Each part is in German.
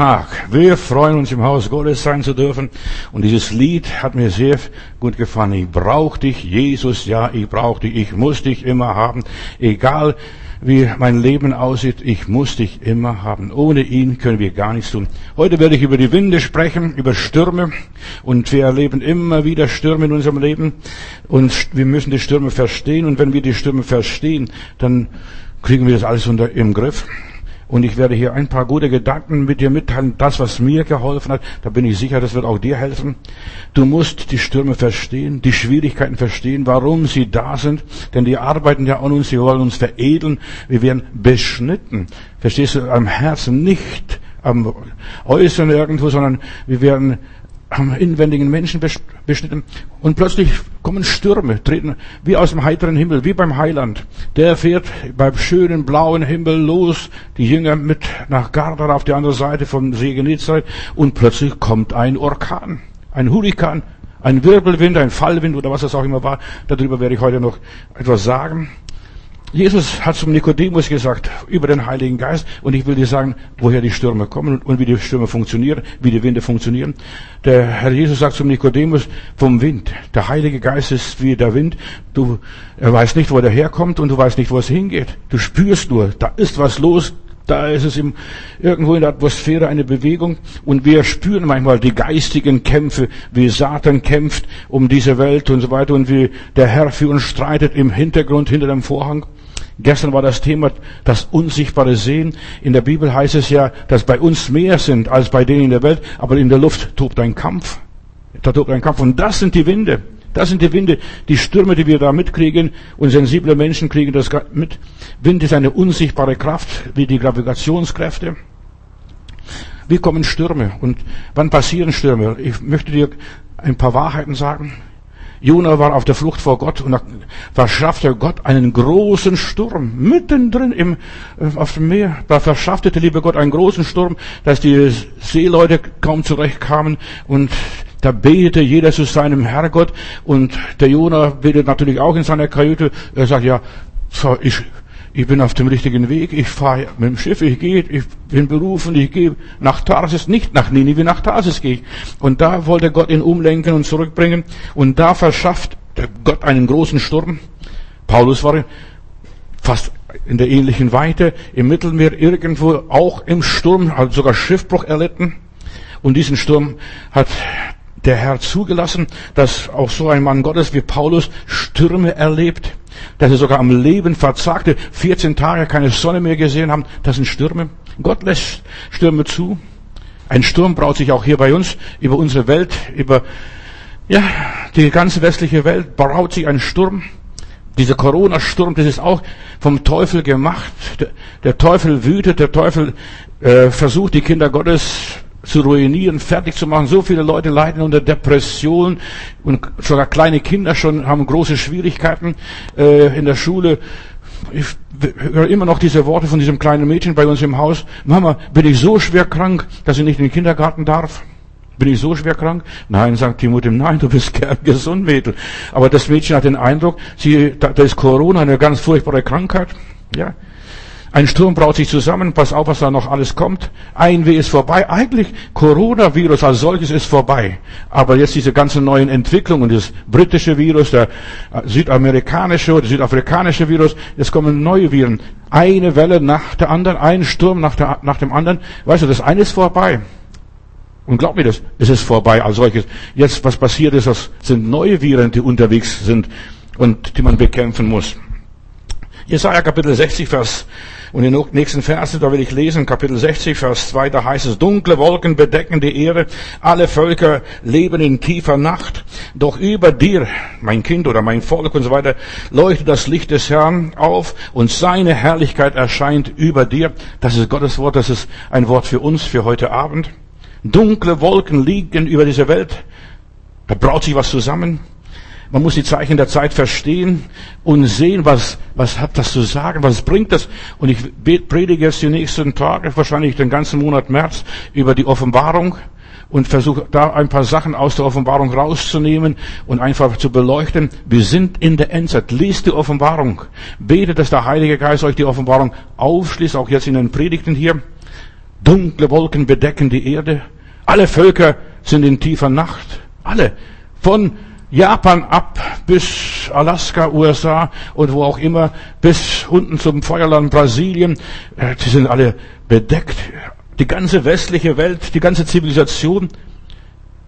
Tag. Wir freuen uns im Haus Gottes sein zu dürfen. Und dieses Lied hat mir sehr gut gefallen. Ich brauche dich, Jesus, ja, ich brauche dich. Ich muss dich immer haben. Egal wie mein Leben aussieht, ich muss dich immer haben. Ohne ihn können wir gar nichts tun. Heute werde ich über die Winde sprechen, über Stürme. Und wir erleben immer wieder Stürme in unserem Leben. Und wir müssen die Stürme verstehen. Und wenn wir die Stürme verstehen, dann kriegen wir das alles unter, im Griff. Und ich werde hier ein paar gute Gedanken mit dir mitteilen. Das, was mir geholfen hat, da bin ich sicher, das wird auch dir helfen. Du musst die Stürme verstehen, die Schwierigkeiten verstehen, warum sie da sind. Denn die arbeiten ja an uns, sie wollen uns veredeln. Wir werden beschnitten. Verstehst du, am Herzen, nicht am Äußeren irgendwo, sondern wir werden inwendigen Menschen beschnitten und plötzlich kommen Stürme, treten wie aus dem heiteren Himmel, wie beim Heiland. Der fährt beim schönen blauen Himmel los, die Jünger mit nach Garda auf die andere Seite vom See Genezareth und plötzlich kommt ein Orkan, ein Hurrikan, ein Wirbelwind, ein Fallwind oder was das auch immer war. Darüber werde ich heute noch etwas sagen. Jesus hat zum Nikodemus gesagt über den Heiligen Geist und ich will dir sagen, woher die Stürme kommen und wie die Stürme funktionieren, wie die Winde funktionieren. Der Herr Jesus sagt zum Nikodemus vom Wind. Der Heilige Geist ist wie der Wind. Du er weißt nicht, wo der herkommt und du weißt nicht, wo es hingeht. Du spürst nur, da ist was los, da ist es im, irgendwo in der Atmosphäre eine Bewegung und wir spüren manchmal die geistigen Kämpfe, wie Satan kämpft um diese Welt und so weiter und wie der Herr für uns streitet im Hintergrund, hinter dem Vorhang. Gestern war das Thema das unsichtbare Sehen. In der Bibel heißt es ja, dass bei uns mehr sind als bei denen in der Welt, aber in der Luft tobt ein Kampf. Da tobt ein Kampf und das sind die Winde. Das sind die Winde, die Stürme, die wir da mitkriegen. Und sensible Menschen kriegen das mit. Wind ist eine unsichtbare Kraft, wie die Gravitationskräfte. Wie kommen Stürme und wann passieren Stürme? Ich möchte dir ein paar Wahrheiten sagen. Jona war auf der Flucht vor Gott und verschaffte Gott einen großen Sturm mittendrin im, äh, auf dem Meer. Da verschaffte der liebe Gott einen großen Sturm, dass die Seeleute kaum zurechtkamen und da betete jeder zu seinem Herrgott und der Jona betet natürlich auch in seiner Kajüte. Er sagt, ja, ich ich bin auf dem richtigen Weg, ich fahre mit dem Schiff, ich gehe, ich bin berufen, ich gehe nach Tarsis, nicht nach Ninive, nach Tarsis gehe ich. Und da wollte Gott ihn umlenken und zurückbringen und da verschafft Gott einen großen Sturm. Paulus war fast in der ähnlichen Weite im Mittelmeer irgendwo auch im Sturm, hat sogar Schiffbruch erlitten. Und diesen Sturm hat der Herr zugelassen, dass auch so ein Mann Gottes wie Paulus Stürme erlebt dass sie sogar am Leben verzagte, 14 Tage keine Sonne mehr gesehen haben. Das sind Stürme. Gott lässt Stürme zu. Ein Sturm braut sich auch hier bei uns über unsere Welt, über ja, die ganze westliche Welt braut sich ein Sturm. Dieser Corona-Sturm, das ist auch vom Teufel gemacht. Der, der Teufel wütet, der Teufel äh, versucht, die Kinder Gottes zu ruinieren, fertig zu machen. So viele Leute leiden unter Depression und sogar kleine Kinder schon haben große Schwierigkeiten äh, in der Schule. Ich höre immer noch diese Worte von diesem kleinen Mädchen bei uns im Haus. Mama, bin ich so schwer krank, dass ich nicht in den Kindergarten darf? Bin ich so schwer krank? Nein, sagt Mutter, nein, du bist gesund, Mädel. Aber das Mädchen hat den Eindruck, sie, da, da ist Corona eine ganz furchtbare Krankheit. Ja, ein Sturm braut sich zusammen, pass auf, was da noch alles kommt. Ein Weh ist vorbei. Eigentlich Coronavirus als solches ist vorbei. Aber jetzt diese ganzen neuen Entwicklungen, das britische Virus, der äh, südamerikanische oder südafrikanische Virus, jetzt kommen neue Viren. Eine Welle nach der anderen, ein Sturm nach, der, nach dem anderen. Weißt du, das eine ist vorbei. Und glaub mir das, es ist vorbei als solches. Jetzt, was passiert ist, das sind neue Viren, die unterwegs sind und die man bekämpfen muss. Jesaja Kapitel 60, Vers und in den nächsten Versen, da will ich lesen, Kapitel 60, Vers 2, da heißt es, dunkle Wolken bedecken die Erde, alle Völker leben in tiefer Nacht. Doch über dir, mein Kind oder mein Volk und so weiter, leuchtet das Licht des Herrn auf und seine Herrlichkeit erscheint über dir. Das ist Gottes Wort, das ist ein Wort für uns, für heute Abend. Dunkle Wolken liegen über dieser Welt. Da braut sich was zusammen. Man muss die Zeichen der Zeit verstehen und sehen, was, was hat das zu sagen, was bringt das. Und ich predige jetzt die nächsten Tage, wahrscheinlich den ganzen Monat März, über die Offenbarung und versuche da ein paar Sachen aus der Offenbarung rauszunehmen und einfach zu beleuchten. Wir sind in der Endzeit. Lest die Offenbarung. Betet, dass der Heilige Geist euch die Offenbarung aufschließt, auch jetzt in den Predigten hier. Dunkle Wolken bedecken die Erde. Alle Völker sind in tiefer Nacht. Alle. Von Japan ab bis Alaska, USA und wo auch immer, bis unten zum Feuerland Brasilien. Äh, die sind alle bedeckt. Die ganze westliche Welt, die ganze Zivilisation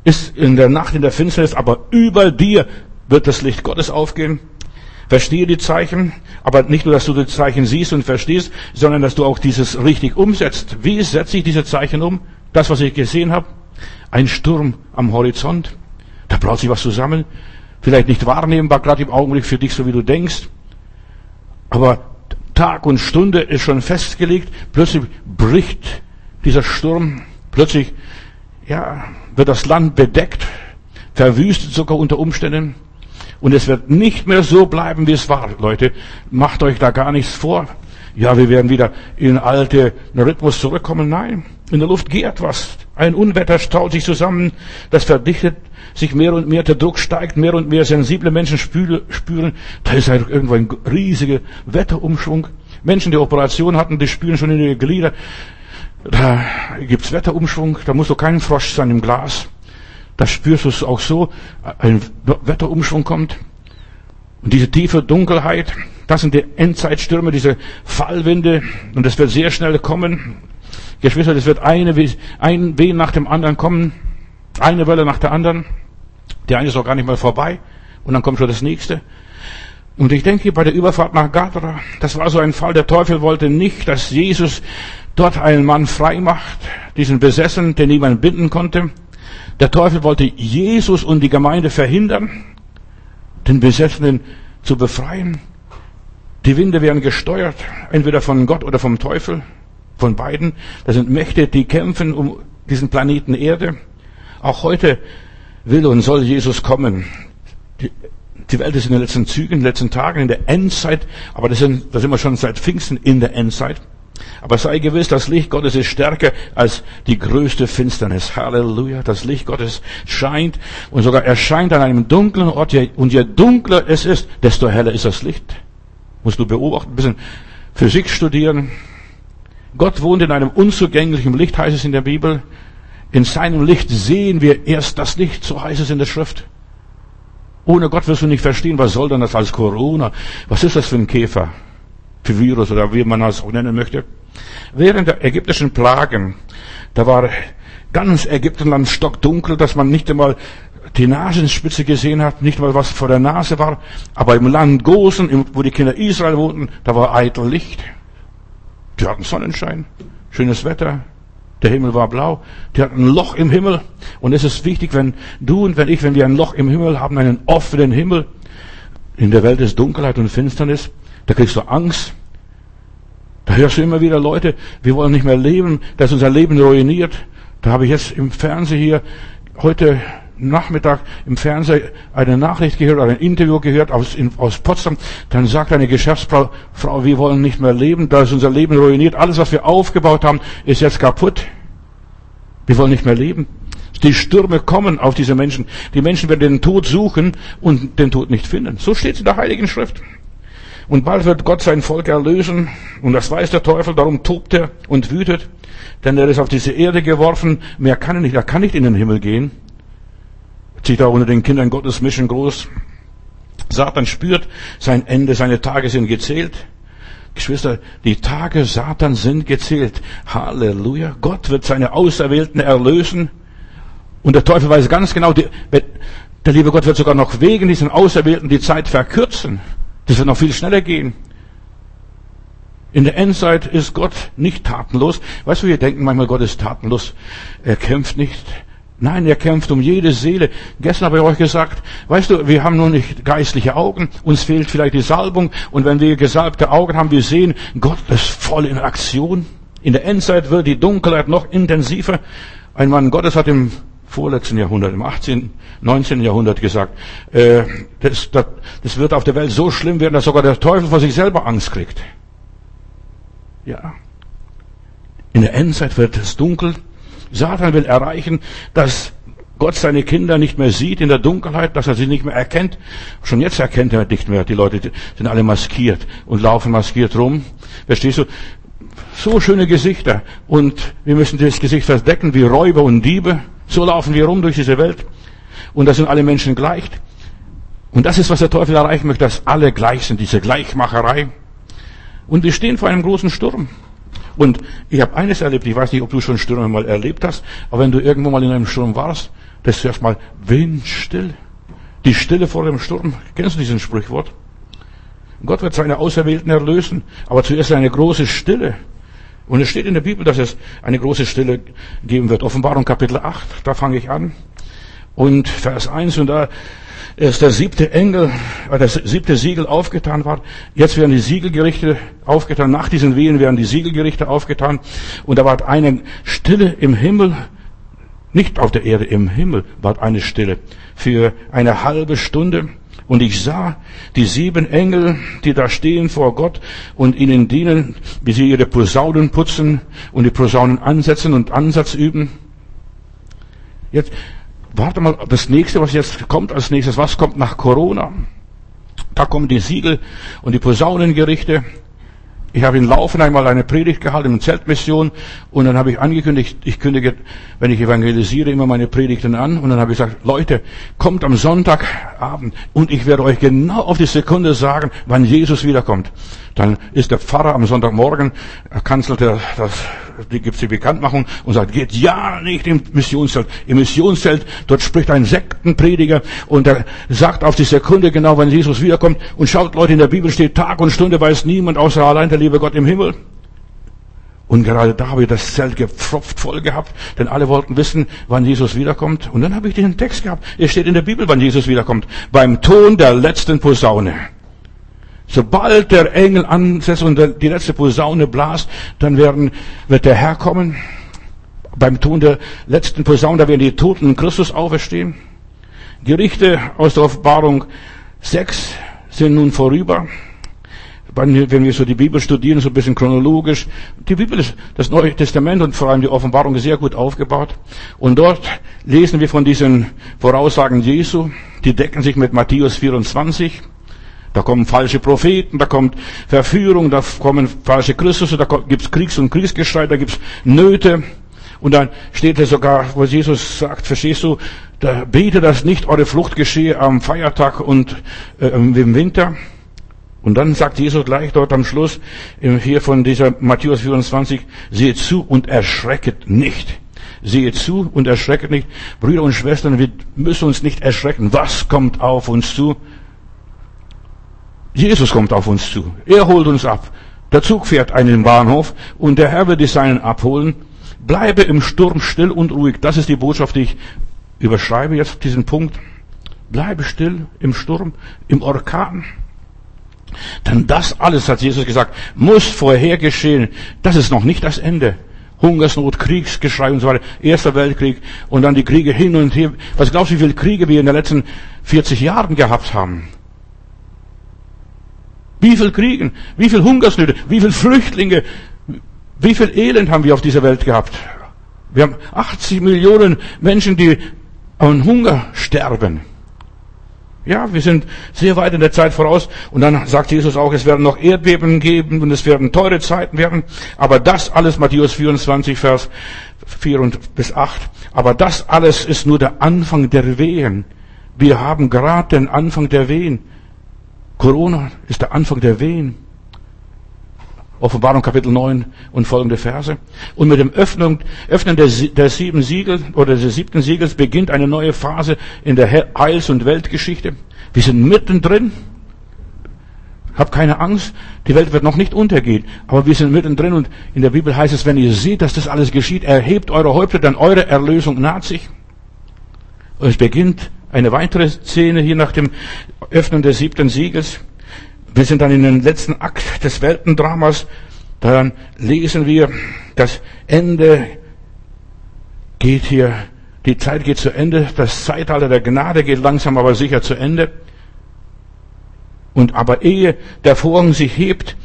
ist in der Nacht, in der Finsternis, aber über dir wird das Licht Gottes aufgehen. Verstehe die Zeichen, aber nicht nur, dass du die Zeichen siehst und verstehst, sondern dass du auch dieses richtig umsetzt. Wie setze ich diese Zeichen um? Das, was ich gesehen habe, ein Sturm am Horizont, da braut sich was zusammen. Vielleicht nicht wahrnehmbar, gerade im Augenblick für dich, so wie du denkst. Aber Tag und Stunde ist schon festgelegt. Plötzlich bricht dieser Sturm. Plötzlich, ja, wird das Land bedeckt, verwüstet sogar unter Umständen. Und es wird nicht mehr so bleiben, wie es war, Leute. Macht euch da gar nichts vor. Ja, wir werden wieder in alte Rhythmus zurückkommen. Nein, in der Luft geht was. Ein Unwetter staut sich zusammen, das verdichtet sich mehr und mehr, der Druck steigt, mehr und mehr sensible Menschen spüren, da ist halt irgendwo ein riesiger Wetterumschwung. Menschen, die Operation hatten, die spüren schon in ihre Glieder, da gibt's Wetterumschwung, da muss doch kein Frosch sein im Glas. Da spürst du es auch so, ein Wetterumschwung kommt. Und diese tiefe Dunkelheit, das sind die Endzeitstürme, diese Fallwinde, und das wird sehr schnell kommen. Geschwister, das wird eine, ein Wehen nach dem anderen kommen, eine Welle nach der anderen. Die eine ist auch gar nicht mal vorbei, und dann kommt schon das nächste. Und ich denke, bei der Überfahrt nach Gadara, das war so ein Fall, der Teufel wollte nicht, dass Jesus dort einen Mann frei macht, diesen Besessen, den niemand binden konnte. Der Teufel wollte Jesus und die Gemeinde verhindern, den Besessenen zu befreien. Die Winde werden gesteuert, entweder von Gott oder vom Teufel, von beiden. Das sind Mächte, die kämpfen um diesen Planeten Erde. Auch heute will und soll Jesus kommen. Die, die Welt ist in den letzten Zügen, in den letzten Tagen, in der Endzeit, aber das sind, da sind wir schon seit Pfingsten in der Endzeit. Aber sei gewiss, das Licht Gottes ist stärker als die größte Finsternis. Halleluja. Das Licht Gottes scheint und sogar erscheint an einem dunklen Ort. Und je dunkler es ist, desto heller ist das Licht. Musst du beobachten, ein bisschen Physik studieren. Gott wohnt in einem unzugänglichen Licht, heißt es in der Bibel. In seinem Licht sehen wir erst das Licht, so heißt es in der Schrift. Ohne Gott wirst du nicht verstehen, was soll denn das als Corona? Was ist das für ein Käfer? für Virus oder wie man das auch nennen möchte. Während der ägyptischen Plagen, da war ganz Ägyptenland stockdunkel, dass man nicht einmal die Nasenspitze gesehen hat, nicht mal was vor der Nase war, aber im Land Gosen, wo die Kinder Israel wohnten, da war eitel Licht. Die hatten Sonnenschein, schönes Wetter, der Himmel war blau, die hatten ein Loch im Himmel und es ist wichtig, wenn du und wenn ich, wenn wir ein Loch im Himmel haben, einen offenen Himmel, in der Welt ist Dunkelheit und Finsternis, da kriegst du Angst. Da hörst du immer wieder Leute, wir wollen nicht mehr leben, das ist unser Leben ruiniert. Da habe ich jetzt im Fernsehen hier heute Nachmittag im Fernsehen eine Nachricht gehört, ein Interview gehört aus, in, aus Potsdam. Dann sagt eine Geschäftsfrau, Frau, wir wollen nicht mehr leben, da ist unser Leben ruiniert. Alles, was wir aufgebaut haben, ist jetzt kaputt. Wir wollen nicht mehr leben. Die Stürme kommen auf diese Menschen. Die Menschen werden den Tod suchen und den Tod nicht finden. So steht es in der Heiligen Schrift. Und bald wird Gott sein Volk erlösen. Und das weiß der Teufel, darum tobt er und wütet. Denn er ist auf diese Erde geworfen. Mehr kann er nicht. Er kann nicht in den Himmel gehen. Zieht da unter den Kindern Gottes Mission groß. Satan spürt sein Ende, seine Tage sind gezählt. Geschwister, die Tage Satan sind gezählt. Halleluja. Gott wird seine Auserwählten erlösen. Und der Teufel weiß ganz genau, die, der liebe Gott wird sogar noch wegen diesen Auserwählten die Zeit verkürzen. Das wird noch viel schneller gehen. In der Endzeit ist Gott nicht tatenlos. Weißt du, wir denken manchmal, Gott ist tatenlos. Er kämpft nicht. Nein, er kämpft um jede Seele. Gestern habe ich euch gesagt, weißt du, wir haben nur nicht geistliche Augen, uns fehlt vielleicht die Salbung und wenn wir gesalbte Augen haben, wir sehen, Gott ist voll in Aktion. In der Endzeit wird die Dunkelheit noch intensiver. Ein Mann Gottes hat im vorletzten Jahrhundert, im 18., 19. Jahrhundert gesagt, äh, das, das, das wird auf der Welt so schlimm werden, dass sogar der Teufel vor sich selber Angst kriegt. Ja. In der Endzeit wird es dunkel. Satan will erreichen, dass Gott seine Kinder nicht mehr sieht in der Dunkelheit, dass er sie nicht mehr erkennt. Schon jetzt erkennt er nicht mehr. Die Leute sind alle maskiert und laufen maskiert rum. Verstehst du? so schöne Gesichter und wir müssen das Gesicht verdecken wie Räuber und Diebe. So laufen wir rum durch diese Welt und da sind alle Menschen gleich. Und das ist, was der Teufel erreichen möchte, dass alle gleich sind, diese Gleichmacherei. Und wir stehen vor einem großen Sturm. Und ich habe eines erlebt, ich weiß nicht, ob du schon Stürme mal erlebt hast, aber wenn du irgendwo mal in einem Sturm warst, das ist erstmal windstill. Die Stille vor dem Sturm. Kennst du diesen Sprichwort? Gott wird seine Auserwählten erlösen, aber zuerst eine große Stille. Und es steht in der Bibel, dass es eine große Stille geben wird. Offenbarung Kapitel 8, da fange ich an. Und Vers 1, und da ist der siebte Engel, äh, das siebte Siegel aufgetan war. Jetzt werden die Siegelgerichte aufgetan. Nach diesen Wehen werden die Siegelgerichte aufgetan. Und da war eine Stille im Himmel, nicht auf der Erde, im Himmel war eine Stille für eine halbe Stunde. Und ich sah die sieben Engel, die da stehen vor Gott und ihnen dienen, wie sie ihre Posaunen putzen und die Posaunen ansetzen und Ansatz üben. Jetzt, warte mal, das nächste, was jetzt kommt als nächstes, was kommt nach Corona? Da kommen die Siegel und die Posaunengerichte. Ich habe in Laufen einmal eine Predigt gehalten in Zeltmission und dann habe ich angekündigt, ich kündige, wenn ich evangelisiere, immer meine Predigten an und dann habe ich gesagt, Leute, kommt am Sonntagabend und ich werde euch genau auf die Sekunde sagen, wann Jesus wiederkommt. Dann ist der Pfarrer am Sonntagmorgen, er kanzelt das die gibt's die Bekanntmachung und sagt, geht ja nicht im Missionszelt. Im Missionszelt, dort spricht ein Sektenprediger und er sagt auf die Sekunde genau, wann Jesus wiederkommt und schaut Leute, in der Bibel steht Tag und Stunde weiß niemand außer allein der liebe Gott im Himmel. Und gerade da habe ich das Zelt gepfropft voll gehabt, denn alle wollten wissen, wann Jesus wiederkommt. Und dann habe ich den Text gehabt. Es steht in der Bibel, wann Jesus wiederkommt. Beim Ton der letzten Posaune. Sobald der Engel ansetzt und die letzte Posaune blast, dann werden, wird der Herr kommen. Beim Ton der letzten Posaune, da werden die Toten in Christus auferstehen. Gerichte aus der Offenbarung 6 sind nun vorüber. Wenn wir so die Bibel studieren, so ein bisschen chronologisch, die Bibel ist das Neue Testament und vor allem die Offenbarung sehr gut aufgebaut. Und dort lesen wir von diesen Voraussagen Jesu, die decken sich mit Matthäus 24. Da kommen falsche Propheten, da kommt Verführung, da kommen falsche Christus, da gibt's Kriegs- und Kriegsgeschrei, da gibt's Nöte. Und dann steht es sogar, wo Jesus sagt, verstehst du, da bete, dass nicht eure Flucht geschehe am Feiertag und äh, im Winter. Und dann sagt Jesus gleich dort am Schluss, hier von dieser Matthäus 24, seht zu und erschrecket nicht. Seht zu und erschrecket nicht. Brüder und Schwestern, wir müssen uns nicht erschrecken. Was kommt auf uns zu? Jesus kommt auf uns zu. Er holt uns ab. Der Zug fährt einen Bahnhof und der Herr wird die Seinen abholen. Bleibe im Sturm still und ruhig. Das ist die Botschaft, die ich überschreibe jetzt diesen Punkt. Bleibe still im Sturm, im Orkan. Denn das alles, hat Jesus gesagt, muss vorher geschehen. Das ist noch nicht das Ende. Hungersnot, Kriegsgeschrei und so weiter. Erster Weltkrieg und dann die Kriege hin und her. Was glaubst du, wie viele Kriege wir in den letzten 40 Jahren gehabt haben? Wie viel Kriegen, wie viel Hungersnöte, wie viel Flüchtlinge, wie viel Elend haben wir auf dieser Welt gehabt? Wir haben 80 Millionen Menschen, die an Hunger sterben. Ja, wir sind sehr weit in der Zeit voraus. Und dann sagt Jesus auch, es werden noch Erdbeben geben und es werden teure Zeiten werden. Aber das alles, Matthäus 24, Vers 4 und bis 8. Aber das alles ist nur der Anfang der Wehen. Wir haben gerade den Anfang der Wehen. Corona ist der Anfang der Wehen. Offenbarung Kapitel 9 und folgende Verse. Und mit dem Öffnung, Öffnen der, der sieben Siegel oder des siebten Siegels beginnt eine neue Phase in der Heils- und Weltgeschichte. Wir sind mittendrin. Hab keine Angst, die Welt wird noch nicht untergehen, aber wir sind mittendrin und in der Bibel heißt es, wenn ihr seht, dass das alles geschieht, erhebt eure Häupter, denn eure Erlösung naht sich. Und es beginnt eine weitere Szene hier nach dem Öffnen des siebten Siegels. Wir sind dann in den letzten Akt des Weltendramas. Dann lesen wir, das Ende geht hier, die Zeit geht zu Ende, das Zeitalter der Gnade geht langsam aber sicher zu Ende. Und aber ehe der Vorhang sich hebt,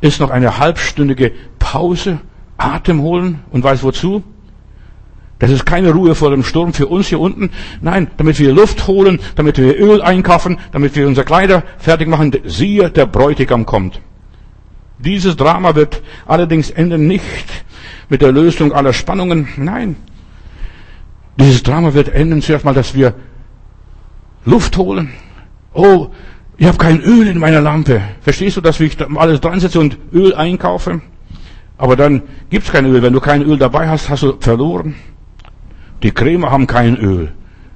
ist noch eine halbstündige Pause, Atem holen und weiß wozu? Das ist keine Ruhe vor dem Sturm für uns hier unten. Nein, damit wir Luft holen, damit wir Öl einkaufen, damit wir unsere Kleider fertig machen. Siehe, der Bräutigam kommt. Dieses Drama wird allerdings enden nicht mit der Lösung aller Spannungen. Nein. Dieses Drama wird enden zuerst mal, dass wir Luft holen. Oh, ich habe kein Öl in meiner Lampe. Verstehst du, dass ich alles dran setze und Öl einkaufe? Aber dann gibt's kein Öl. Wenn du kein Öl dabei hast, hast du verloren. Die Krämer haben kein Öl.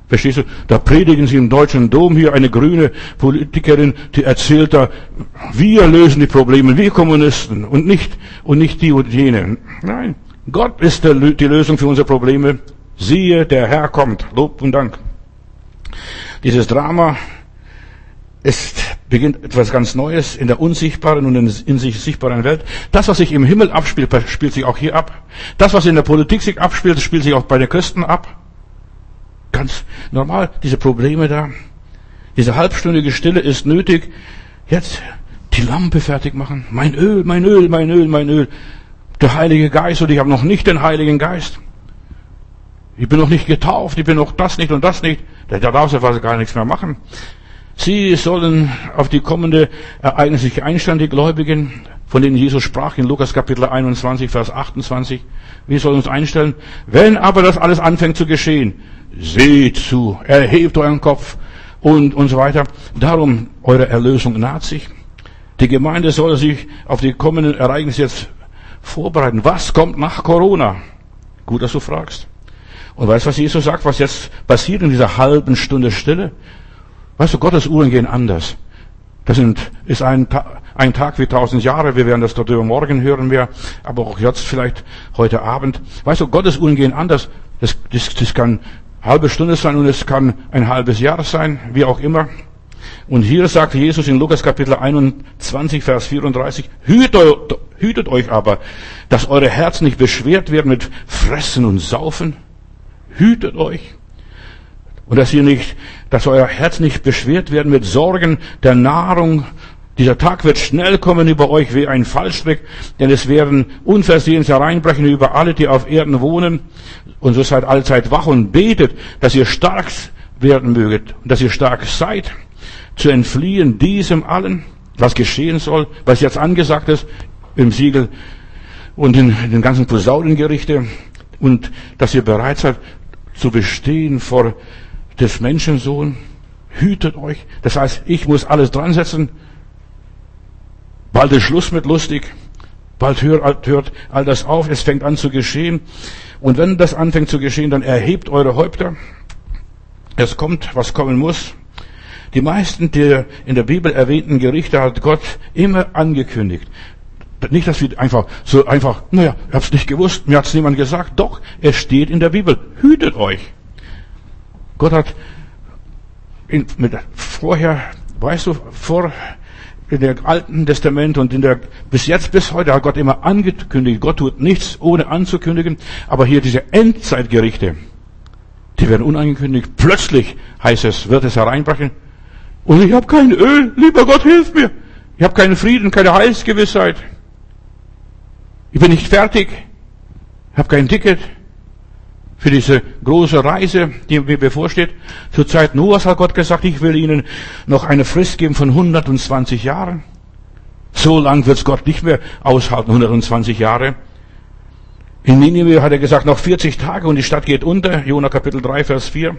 Verstehst du? Da predigen sie im deutschen Dom hier eine grüne Politikerin, die erzählt da, wir lösen die Probleme, wir Kommunisten und nicht, und nicht die und jene. Nein. Gott ist der, die Lösung für unsere Probleme. Siehe, der Herr kommt. Lob und Dank. Dieses Drama ist, beginnt etwas ganz Neues in der unsichtbaren und in sich sichtbaren Welt. Das, was sich im Himmel abspielt, spielt sich auch hier ab. Das, was in der Politik sich abspielt, spielt sich auch bei den Christen ab. Ganz normal, diese Probleme da. Diese halbstündige Stille ist nötig. Jetzt die Lampe fertig machen. Mein Öl, mein Öl, mein Öl, mein Öl. Der Heilige Geist und ich habe noch nicht den Heiligen Geist. Ich bin noch nicht getauft, ich bin noch das nicht und das nicht. Da darfst du fast gar nichts mehr machen. Sie sollen auf die kommende Ereignisse sich einstellen, die Gläubigen, von denen Jesus sprach in Lukas Kapitel 21, Vers 28. Wir sollen uns einstellen. Wenn aber das alles anfängt zu geschehen, seht zu, erhebt euren Kopf und, und so weiter. Darum, eure Erlösung naht sich. Die Gemeinde soll sich auf die kommenden Ereignisse jetzt vorbereiten. Was kommt nach Corona? Gut, dass du fragst. Und weißt was Jesus sagt, was jetzt passiert in dieser halben Stunde Stille? Weißt du, Gottes Uhren gehen anders. Das sind, ist ein, ein Tag wie tausend Jahre. Wir werden das darüber morgen hören wir, aber auch jetzt vielleicht heute Abend. Weißt du, Gottes Uhren gehen anders. Das, das, das kann halbe Stunde sein und es kann ein halbes Jahr sein, wie auch immer. Und hier sagt Jesus in Lukas Kapitel 21, Vers 34, hütet, hütet euch aber, dass eure Herzen nicht beschwert werden mit Fressen und Saufen. Hütet euch. Und dass ihr nicht, dass euer Herz nicht beschwert werden mit Sorgen der Nahrung. Dieser Tag wird schnell kommen über euch wie ein Fallstrick, denn es werden unversehens hereinbrechen über alle, die auf Erden wohnen. Und so seid allzeit wach und betet, dass ihr stark werden möget dass ihr stark seid, zu entfliehen diesem allen, was geschehen soll, was jetzt angesagt ist im Siegel und in den ganzen Posaunengerichte und dass ihr bereit seid zu bestehen vor des Menschensohn. Hütet euch. Das heißt, ich muss alles dran setzen. Bald ist Schluss mit lustig. Bald hört, hört all das auf. Es fängt an zu geschehen. Und wenn das anfängt zu geschehen, dann erhebt eure Häupter. Es kommt, was kommen muss. Die meisten der in der Bibel erwähnten Gerichte hat Gott immer angekündigt. Nicht, dass wir einfach so einfach, naja, hab's nicht gewusst, mir hat's niemand gesagt. Doch, es steht in der Bibel. Hütet euch. Gott hat in, mit, vorher, weißt du, vor in der Alten Testament und in der, bis jetzt, bis heute hat Gott immer angekündigt. Gott tut nichts ohne anzukündigen. Aber hier diese Endzeitgerichte, die werden unangekündigt. Plötzlich heißt es, wird es hereinbrechen. Und ich habe kein Öl. Lieber Gott, hilf mir. Ich habe keinen Frieden, keine Heilsgewissheit. Ich bin nicht fertig. Ich habe kein Ticket für diese große Reise, die mir bevorsteht. Zur Zeit Noahs hat Gott gesagt, ich will ihnen noch eine Frist geben von 120 Jahren. So lang wird's Gott nicht mehr aushalten, 120 Jahre. In Nineveh hat er gesagt, noch 40 Tage und die Stadt geht unter. Jona Kapitel 3, Vers 4.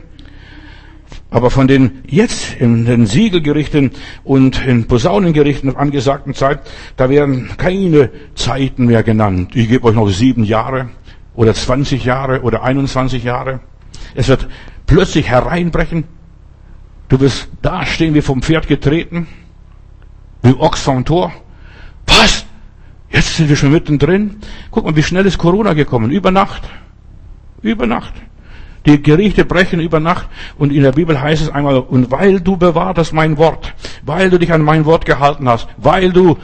Aber von den jetzt in den Siegelgerichten und in Posaunengerichten angesagten Zeit, da werden keine Zeiten mehr genannt. Ich gebe euch noch sieben Jahre oder 20 Jahre oder 21 Jahre. Es wird plötzlich hereinbrechen. Du wirst dastehen wie vom Pferd getreten, wie Ochs vom Tor. Was? Jetzt sind wir schon mittendrin. Guck mal, wie schnell ist Corona gekommen. Über Nacht. Über Nacht. Die Gerichte brechen über Nacht und in der Bibel heißt es einmal, und weil du bewahrt hast mein Wort, weil du dich an mein Wort gehalten hast, weil du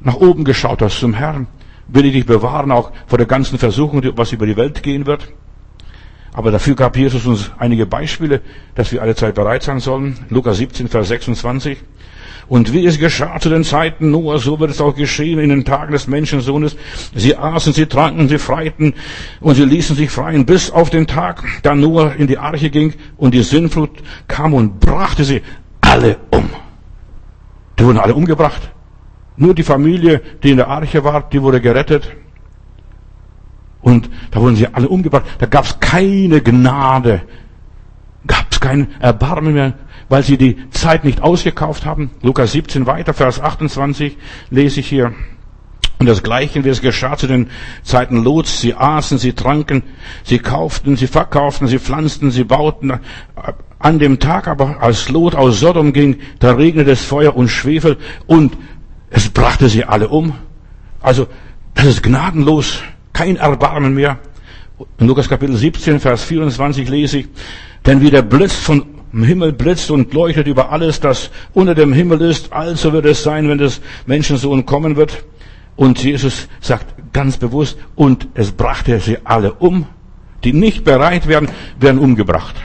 nach oben geschaut hast zum Herrn, will ich dich bewahren, auch vor der ganzen Versuchung, was über die Welt gehen wird. Aber dafür gab Jesus uns einige Beispiele, dass wir alle Zeit bereit sein sollen. Lukas 17, Vers 26. Und wie es geschah zu den Zeiten Noah, so wird es auch geschehen in den Tagen des Menschensohnes. Sie aßen, sie tranken, sie freiten und sie ließen sich freien bis auf den Tag, da Noah in die Arche ging und die Sinnflut kam und brachte sie alle um. Die wurden alle umgebracht. Nur die Familie, die in der Arche war, die wurde gerettet. Und da wurden sie alle umgebracht. Da gab es keine Gnade, gab es kein Erbarmen mehr, weil sie die Zeit nicht ausgekauft haben. Lukas 17 weiter, Vers 28 lese ich hier. Und das Gleiche, wie es geschah zu den Zeiten Lots. Sie aßen, sie tranken, sie kauften, sie verkauften, sie pflanzten, sie bauten. An dem Tag aber, als Lot aus Sodom ging, da regnete es Feuer und Schwefel und es brachte sie alle um. Also, das ist gnadenlos. Kein Erbarmen mehr. In Lukas Kapitel 17, Vers 24 lese ich, denn wie der Blitz vom Himmel blitzt und leuchtet über alles, das unter dem Himmel ist, also wird es sein, wenn des Menschensohn kommen wird. Und Jesus sagt ganz bewusst, und es brachte sie alle um. Die nicht bereit werden, werden umgebracht.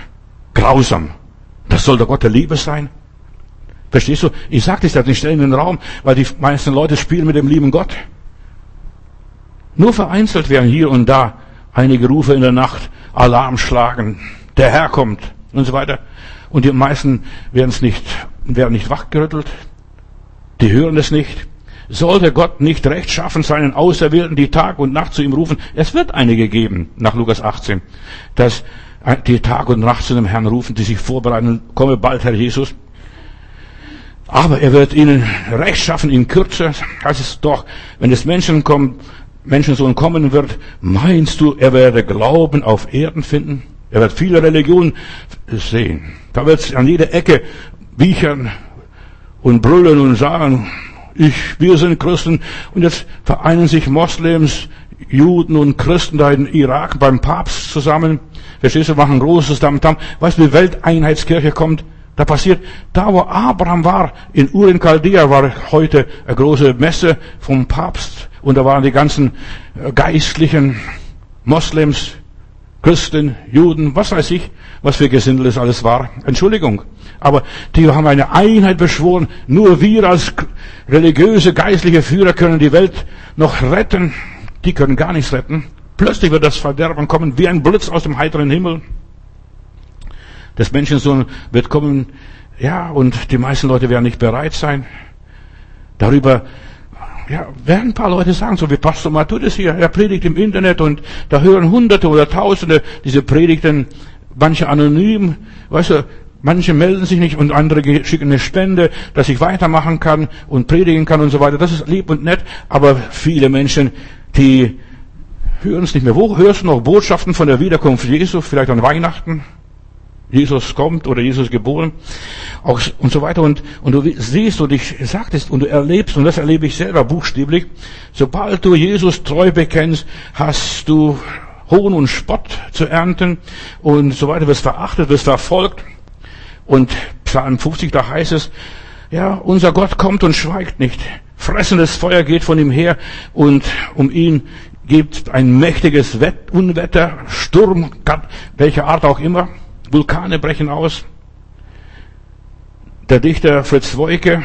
Grausam. Das soll der Gott der Liebe sein. Verstehst du? Ich sage das nicht schnell in den Raum, weil die meisten Leute spielen mit dem lieben Gott. Nur vereinzelt werden hier und da einige Rufe in der Nacht, Alarm schlagen, der Herr kommt und so weiter. Und die meisten werden es nicht, werden nicht wachgerüttelt. Die hören es nicht. Sollte Gott nicht rechtschaffen seinen Auserwählten, die Tag und Nacht zu ihm rufen? Es wird einige geben, nach Lukas 18, dass die Tag und Nacht zu dem Herrn rufen, die sich vorbereiten, komme bald, Herr Jesus. Aber er wird ihnen rechtschaffen in Kürze, heißt es doch, wenn es Menschen kommt, Menschensohn kommen wird, meinst du, er werde Glauben auf Erden finden? Er wird viele Religionen sehen. Da wird es an jeder Ecke wiechern und brüllen und sagen, ich, wir sind Christen und jetzt vereinen sich Moslems, Juden und Christen da in Irak beim Papst zusammen. Verstehst du, machen großes Tamtam. Weißt du, wie Welteinheitskirche kommt? Da passiert, da wo Abraham war, in Ur in Chaldea war heute eine große Messe vom Papst und da waren die ganzen äh, geistlichen Moslems, Christen, Juden, was weiß ich, was für Gesindel es alles war. Entschuldigung. Aber die haben eine Einheit beschworen. Nur wir als religiöse, geistliche Führer können die Welt noch retten. Die können gar nichts retten. Plötzlich wird das Verderben kommen wie ein Blitz aus dem heiteren Himmel. Das Menschensohn wird kommen, ja, und die meisten Leute werden nicht bereit sein. Darüber, ja, werden ein paar Leute sagen, so wie Pastor Matthäus hier, er predigt im Internet und da hören Hunderte oder Tausende diese Predigten, manche anonym, weißt du, Manche melden sich nicht und andere schicken eine Spende, dass ich weitermachen kann und predigen kann und so weiter. Das ist lieb und nett, aber viele Menschen, die hören es nicht mehr. Wo hörst du noch Botschaften von der Wiederkunft Jesu? Vielleicht an Weihnachten? Jesus kommt oder Jesus geboren auch, und so weiter und, und du siehst und ich sagtest und du erlebst und das erlebe ich selber buchstäblich, sobald du Jesus treu bekennst, hast du Hohn und Spott zu ernten und so weiter, wirst verachtet, wirst verfolgt und Psalm 50, da heißt es, ja, unser Gott kommt und schweigt nicht. Fressendes Feuer geht von ihm her und um ihn gibt ein mächtiges Wett Unwetter, Sturm, welcher Art auch immer. Vulkane brechen aus. Der Dichter Fritz Woike,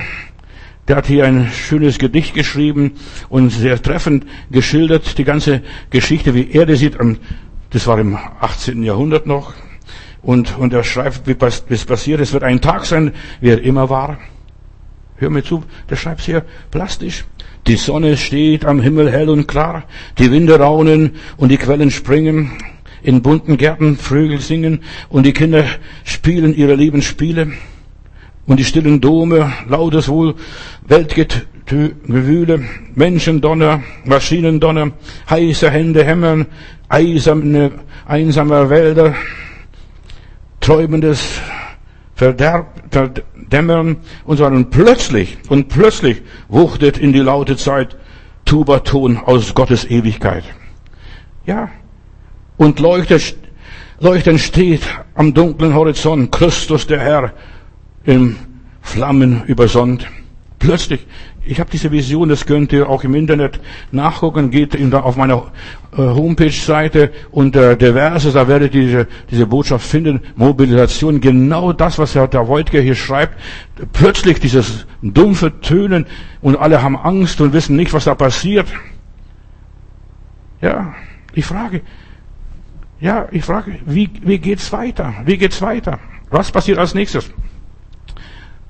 der hat hier ein schönes Gedicht geschrieben und sehr treffend geschildert, die ganze Geschichte, wie er das sieht. Das war im 18. Jahrhundert noch. Und, und er schreibt, wie es passiert, es wird ein Tag sein, wie er immer war. Hör mir zu, der schreibt hier plastisch. Die Sonne steht am Himmel hell und klar, die Winde raunen und die Quellen springen, in bunten Gärten Vögel singen und die Kinder spielen ihre lieben Spiele und die stillen Dome, lautes Wohl, Weltgewühle, Menschendonner, Maschinendonner, heiße Hände hämmern, eiserne, einsamer Wälder, träumendes Verderb, Verdämmern und so. Und plötzlich, und plötzlich wuchtet in die laute Zeit Tubaton aus Gottes Ewigkeit. Ja, und leuchtend steht am dunklen Horizont Christus der Herr im Flammen übersonnt. Plötzlich, ich habe diese Vision, das könnt ihr auch im Internet nachgucken, geht auf meiner äh, Homepage-Seite unter der Verse, da werdet ihr diese, diese Botschaft finden, Mobilisation, genau das, was Herr der Voigtke hier schreibt. Plötzlich dieses dumpfe Tönen und alle haben Angst und wissen nicht, was da passiert. Ja, ich frage, ja, ich frage, wie, wie geht's weiter? Wie geht's weiter? Was passiert als nächstes?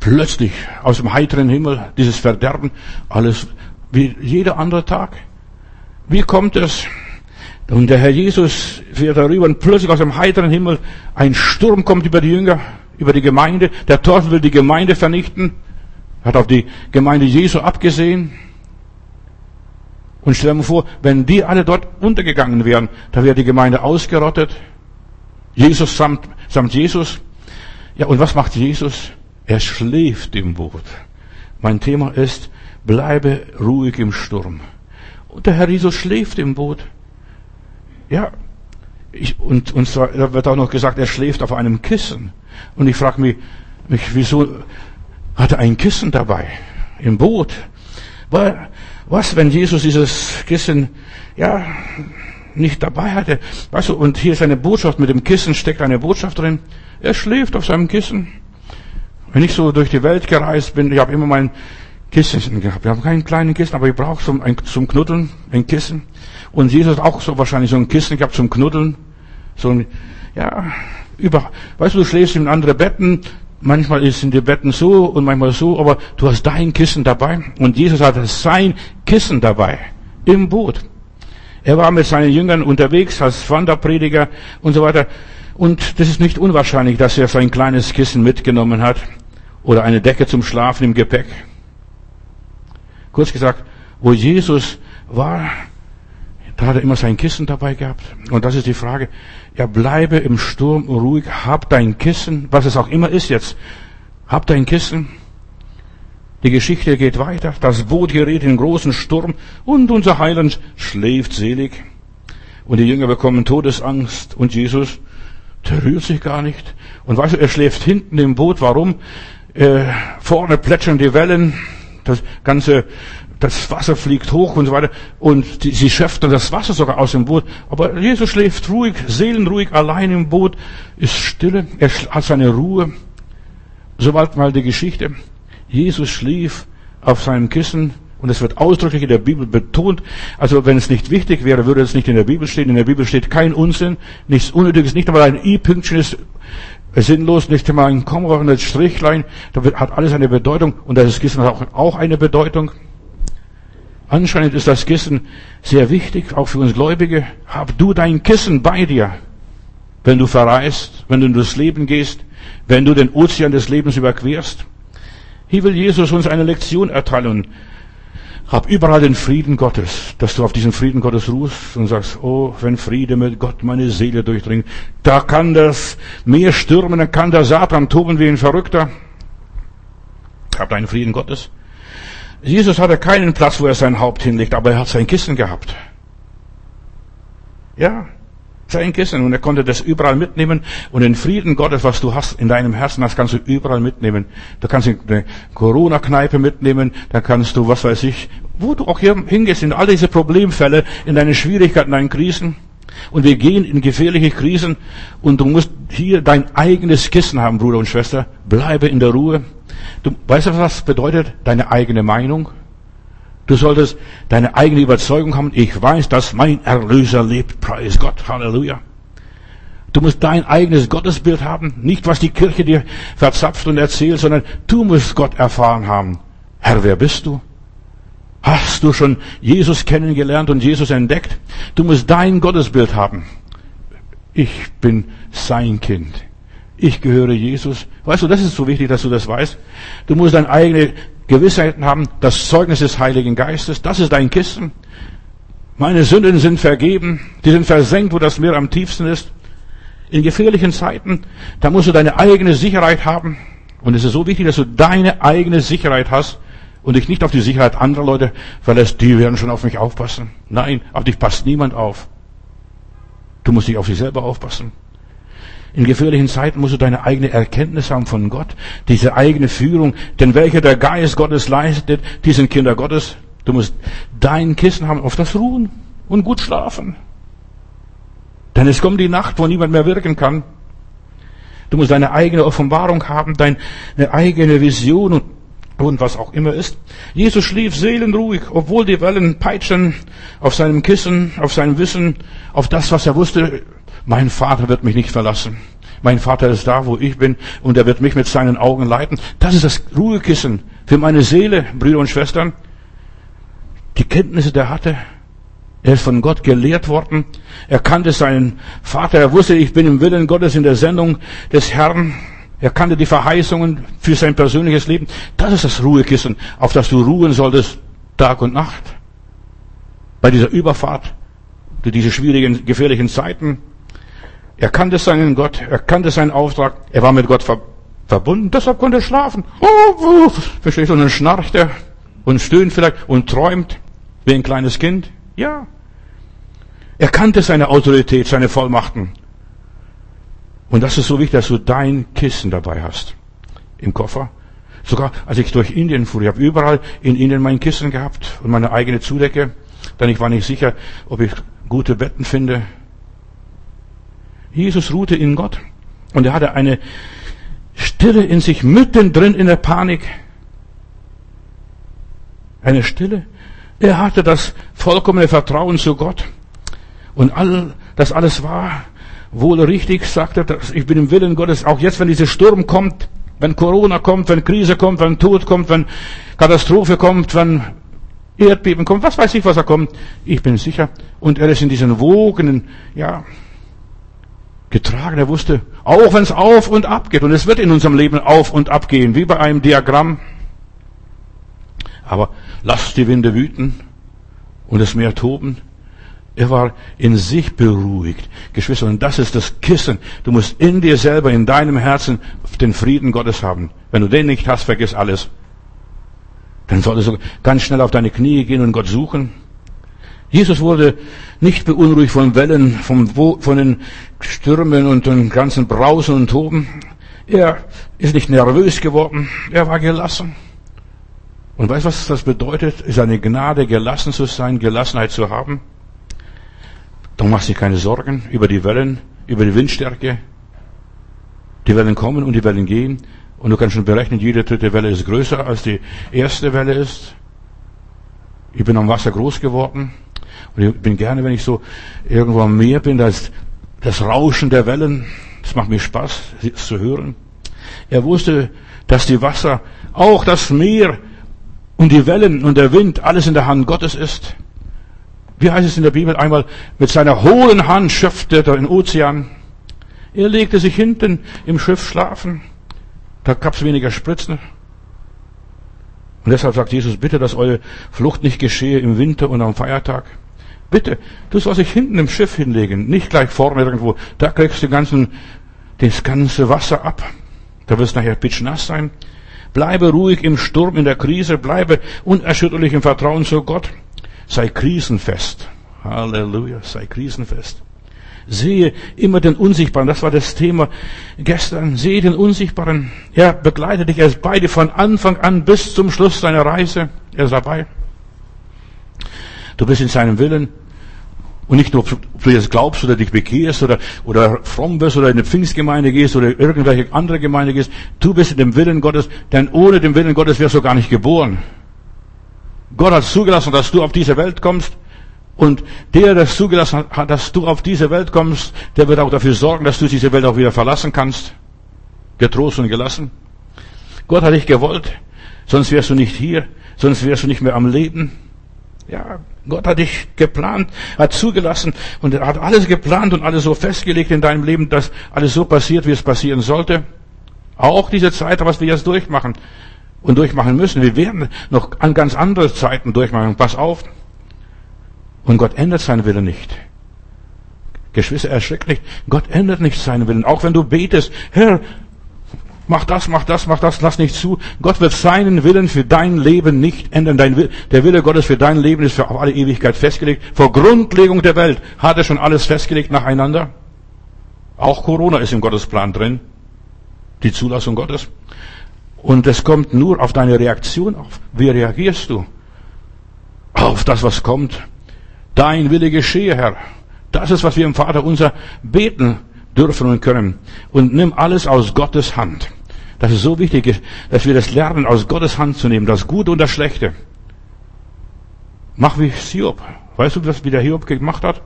plötzlich aus dem heiteren Himmel dieses Verderben, alles wie jeder andere Tag. Wie kommt es? Und der Herr Jesus fährt darüber und plötzlich aus dem heiteren Himmel ein Sturm kommt über die Jünger, über die Gemeinde. Der Teufel will die Gemeinde vernichten, hat auf die Gemeinde Jesu abgesehen. Und stell dir vor, wenn die alle dort untergegangen wären, da wäre die Gemeinde ausgerottet. Jesus samt, samt Jesus. Ja, und was macht Jesus? Er schläft im Boot. Mein Thema ist, bleibe ruhig im Sturm. Und der Herr Jesus schläft im Boot. Ja, ich, und, und zwar, da wird auch noch gesagt, er schläft auf einem Kissen. Und ich frage mich, mich, wieso hat er ein Kissen dabei im Boot? Was, wenn Jesus dieses Kissen, ja, nicht dabei hatte? Weißt du, und hier ist eine Botschaft, mit dem Kissen steckt eine Botschaft drin. Er schläft auf seinem Kissen. Wenn ich so durch die Welt gereist bin, ich habe immer mein Kissen gehabt. Wir haben keinen kleinen Kissen, aber ich brauche zum, zum Knuddeln ein Kissen. Und Jesus auch so wahrscheinlich so ein Kissen gehabt zum Knuddeln. So ein, ja, über, weißt du, du schläfst in andere Betten, manchmal sind die Betten so und manchmal so, aber du hast dein Kissen dabei und Jesus hatte sein Kissen dabei im Boot. Er war mit seinen Jüngern unterwegs als Wanderprediger und so weiter. Und das ist nicht unwahrscheinlich, dass er sein kleines Kissen mitgenommen hat oder eine Decke zum Schlafen im Gepäck. Kurz gesagt, wo Jesus war, da hat er immer sein Kissen dabei gehabt. Und das ist die Frage. Ja, bleibe im Sturm ruhig, hab dein Kissen, was es auch immer ist jetzt. Hab dein Kissen. Die Geschichte geht weiter. Das Boot gerät in großen Sturm und unser Heiland schläft selig. Und die Jünger bekommen Todesangst und Jesus, der rührt sich gar nicht. Und weißt du, er schläft hinten im Boot. Warum? Äh, vorne plätschern die Wellen. Das ganze das Wasser fliegt hoch und so weiter. Und die, sie schöpfen das Wasser sogar aus dem Boot. Aber Jesus schläft ruhig, seelenruhig, allein im Boot, ist stille, er hat seine Ruhe. Sobald mal die Geschichte. Jesus schlief auf seinem Kissen und es wird ausdrücklich in der Bibel betont. Also wenn es nicht wichtig wäre, würde es nicht in der Bibel stehen. In der Bibel steht kein Unsinn, nichts Unnötiges, nicht einmal ein I-Pünktchen ist sinnlos, nicht einmal ein Komma ein Strichlein. Da hat alles eine Bedeutung und das Kissen hat auch eine Bedeutung. Anscheinend ist das Kissen sehr wichtig, auch für uns Gläubige. Hab du dein Kissen bei dir, wenn du verreist, wenn du durchs Leben gehst, wenn du den Ozean des Lebens überquerst. Hier will Jesus uns eine Lektion erteilen. Hab überall den Frieden Gottes, dass du auf diesen Frieden Gottes ruhst und sagst, oh, wenn Friede mit Gott meine Seele durchdringt, da kann das Meer stürmen, dann kann der Satan toben wie ein Verrückter. Hab deinen Frieden Gottes. Jesus hatte keinen Platz, wo er sein Haupt hinlegt, aber er hat sein Kissen gehabt. Ja, sein Kissen. Und er konnte das überall mitnehmen. Und den Frieden Gottes, was du hast in deinem Herzen, das kannst du überall mitnehmen. Du kannst eine Corona-Kneipe mitnehmen, da kannst du, was weiß ich, wo du auch hier hingehst, in all diese Problemfälle, in deine Schwierigkeiten, in deinen Krisen. Und wir gehen in gefährliche Krisen und du musst hier dein eigenes Kissen haben, Bruder und Schwester. Bleibe in der Ruhe. Du weißt du, was das bedeutet? Deine eigene Meinung. Du solltest deine eigene Überzeugung haben. Ich weiß, dass mein Erlöser lebt. Preis Gott. Halleluja. Du musst dein eigenes Gottesbild haben. Nicht, was die Kirche dir verzapft und erzählt, sondern du musst Gott erfahren haben. Herr, wer bist du? Hast du schon Jesus kennengelernt und Jesus entdeckt? Du musst dein Gottesbild haben. Ich bin sein Kind. Ich gehöre Jesus. Weißt du, das ist so wichtig, dass du das weißt. Du musst deine eigene Gewissheit haben, das Zeugnis des Heiligen Geistes, das ist dein Kissen. Meine Sünden sind vergeben, die sind versenkt, wo das Meer am tiefsten ist. In gefährlichen Zeiten, da musst du deine eigene Sicherheit haben. Und es ist so wichtig, dass du deine eigene Sicherheit hast und dich nicht auf die Sicherheit anderer Leute verlässt, die werden schon auf mich aufpassen. Nein, auf dich passt niemand auf. Du musst dich auf dich selber aufpassen. In gefährlichen Zeiten musst du deine eigene Erkenntnis haben von Gott, diese eigene Führung, denn welcher der Geist Gottes leistet, die sind Kinder Gottes. Du musst dein Kissen haben, auf das ruhen und gut schlafen. Denn es kommt die Nacht, wo niemand mehr wirken kann. Du musst deine eigene Offenbarung haben, deine eigene Vision und, und was auch immer ist. Jesus schlief seelenruhig, obwohl die Wellen peitschen auf seinem Kissen, auf seinem Wissen, auf das, was er wusste, mein Vater wird mich nicht verlassen. Mein Vater ist da, wo ich bin, und er wird mich mit seinen Augen leiten. Das ist das Ruhekissen für meine Seele, Brüder und Schwestern. Die Kenntnisse, der hatte, er ist von Gott gelehrt worden. Er kannte seinen Vater. Er wusste, ich bin im Willen Gottes in der Sendung des Herrn. Er kannte die Verheißungen für sein persönliches Leben. Das ist das Ruhekissen, auf das du ruhen solltest, Tag und Nacht. Bei dieser Überfahrt, durch diese schwierigen, gefährlichen Zeiten. Er kannte seinen Gott, er kannte seinen Auftrag, er war mit Gott ver verbunden, deshalb konnte er schlafen. Oh, oh, verstehst du? Und dann schnarcht er und stöhnt vielleicht und träumt wie ein kleines Kind. Ja. Er kannte seine Autorität, seine Vollmachten. Und das ist so wichtig, dass du dein Kissen dabei hast. Im Koffer. Sogar als ich durch Indien fuhr, ich habe überall in Indien mein Kissen gehabt und meine eigene Zudecke, denn ich war nicht sicher, ob ich gute Betten finde. Jesus ruhte in Gott und er hatte eine Stille in sich mittendrin in der Panik. Eine Stille. Er hatte das vollkommene Vertrauen zu Gott und all, das alles war wohl richtig, sagt er, ich bin im Willen Gottes, auch jetzt, wenn dieser Sturm kommt, wenn Corona kommt, wenn Krise kommt, wenn Tod kommt, wenn Katastrophe kommt, wenn Erdbeben kommt, was weiß ich, was da kommt, ich bin sicher. Und er ist in diesen Wogen, ja, getragen. Er wusste, auch wenn es auf und ab geht, und es wird in unserem Leben auf und ab gehen, wie bei einem Diagramm. Aber lasst die Winde wüten und das Meer toben. Er war in sich beruhigt. Geschwister, und das ist das Kissen. Du musst in dir selber, in deinem Herzen den Frieden Gottes haben. Wenn du den nicht hast, vergiss alles. Dann solltest du ganz schnell auf deine Knie gehen und Gott suchen. Jesus wurde nicht beunruhigt von Wellen, von, von den Stürmen und den ganzen Brausen und Toben. Er ist nicht nervös geworden. Er war gelassen. Und weißt du, was das bedeutet? Ist eine Gnade, gelassen zu sein, Gelassenheit zu haben. Du machst dir keine Sorgen über die Wellen, über die Windstärke. Die Wellen kommen und die Wellen gehen. Und du kannst schon berechnen, jede dritte Welle ist größer als die erste Welle ist. Ich bin am Wasser groß geworden. Und ich bin gerne, wenn ich so irgendwo am Meer bin, das, das Rauschen der Wellen, das macht mir Spaß, es zu hören. Er wusste, dass die Wasser, auch das Meer und die Wellen und der Wind, alles in der Hand Gottes ist. Wie heißt es in der Bibel einmal, mit seiner hohlen Hand schöpfte er den Ozean. Er legte sich hinten im Schiff schlafen. Da gab es weniger Spritzen. Und deshalb sagt Jesus, bitte, dass eure Flucht nicht geschehe im Winter und am Feiertag. Bitte, du sollst dich hinten im Schiff hinlegen, nicht gleich vorne irgendwo. Da kriegst du ganzen, das ganze Wasser ab. Da wirst du nachher pitschnass sein. Bleibe ruhig im Sturm, in der Krise, bleibe unerschütterlich im Vertrauen zu Gott. Sei krisenfest. Halleluja, sei krisenfest. Sehe immer den Unsichtbaren. Das war das Thema gestern. Sehe den Unsichtbaren. Er begleitet dich. Er ist bei dir von Anfang an bis zum Schluss deiner Reise. Er ist dabei. Du bist in seinem Willen. Und nicht nur, ob du jetzt glaubst oder dich bekehrst oder, oder fromm wirst oder in eine Pfingstgemeinde gehst oder irgendwelche andere Gemeinde gehst. Du bist in dem Willen Gottes, denn ohne den Willen Gottes wärst du gar nicht geboren. Gott hat zugelassen, dass du auf diese Welt kommst. Und der, der zugelassen hat, dass du auf diese Welt kommst, der wird auch dafür sorgen, dass du diese Welt auch wieder verlassen kannst. Getrost und gelassen. Gott hat dich gewollt, sonst wärst du nicht hier, sonst wärst du nicht mehr am Leben. Ja, Gott hat dich geplant, hat zugelassen und er hat alles geplant und alles so festgelegt in deinem Leben, dass alles so passiert, wie es passieren sollte. Auch diese Zeit, was wir jetzt durchmachen und durchmachen müssen. Wir werden noch an ganz andere Zeiten durchmachen. Pass auf. Und Gott ändert seinen Willen nicht. Geschwister, erschreckt nicht. Gott ändert nicht seinen Willen. Auch wenn du betest, Herr, mach das, mach das, mach das, lass nicht zu. Gott wird seinen Willen für dein Leben nicht ändern. Dein, der Wille Gottes für dein Leben ist für alle Ewigkeit festgelegt. Vor Grundlegung der Welt hat er schon alles festgelegt nacheinander. Auch Corona ist im Gottesplan drin. Die Zulassung Gottes. Und es kommt nur auf deine Reaktion auf. Wie reagierst du? Auf das, was kommt. Dein Wille geschehe, Herr. Das ist, was wir im Vater unser beten dürfen und können. Und nimm alles aus Gottes Hand. Das ist so wichtig, dass wir das lernen, aus Gottes Hand zu nehmen, das Gute und das Schlechte. Mach wie Hiob. Weißt du, was wie der Hiob gemacht hat?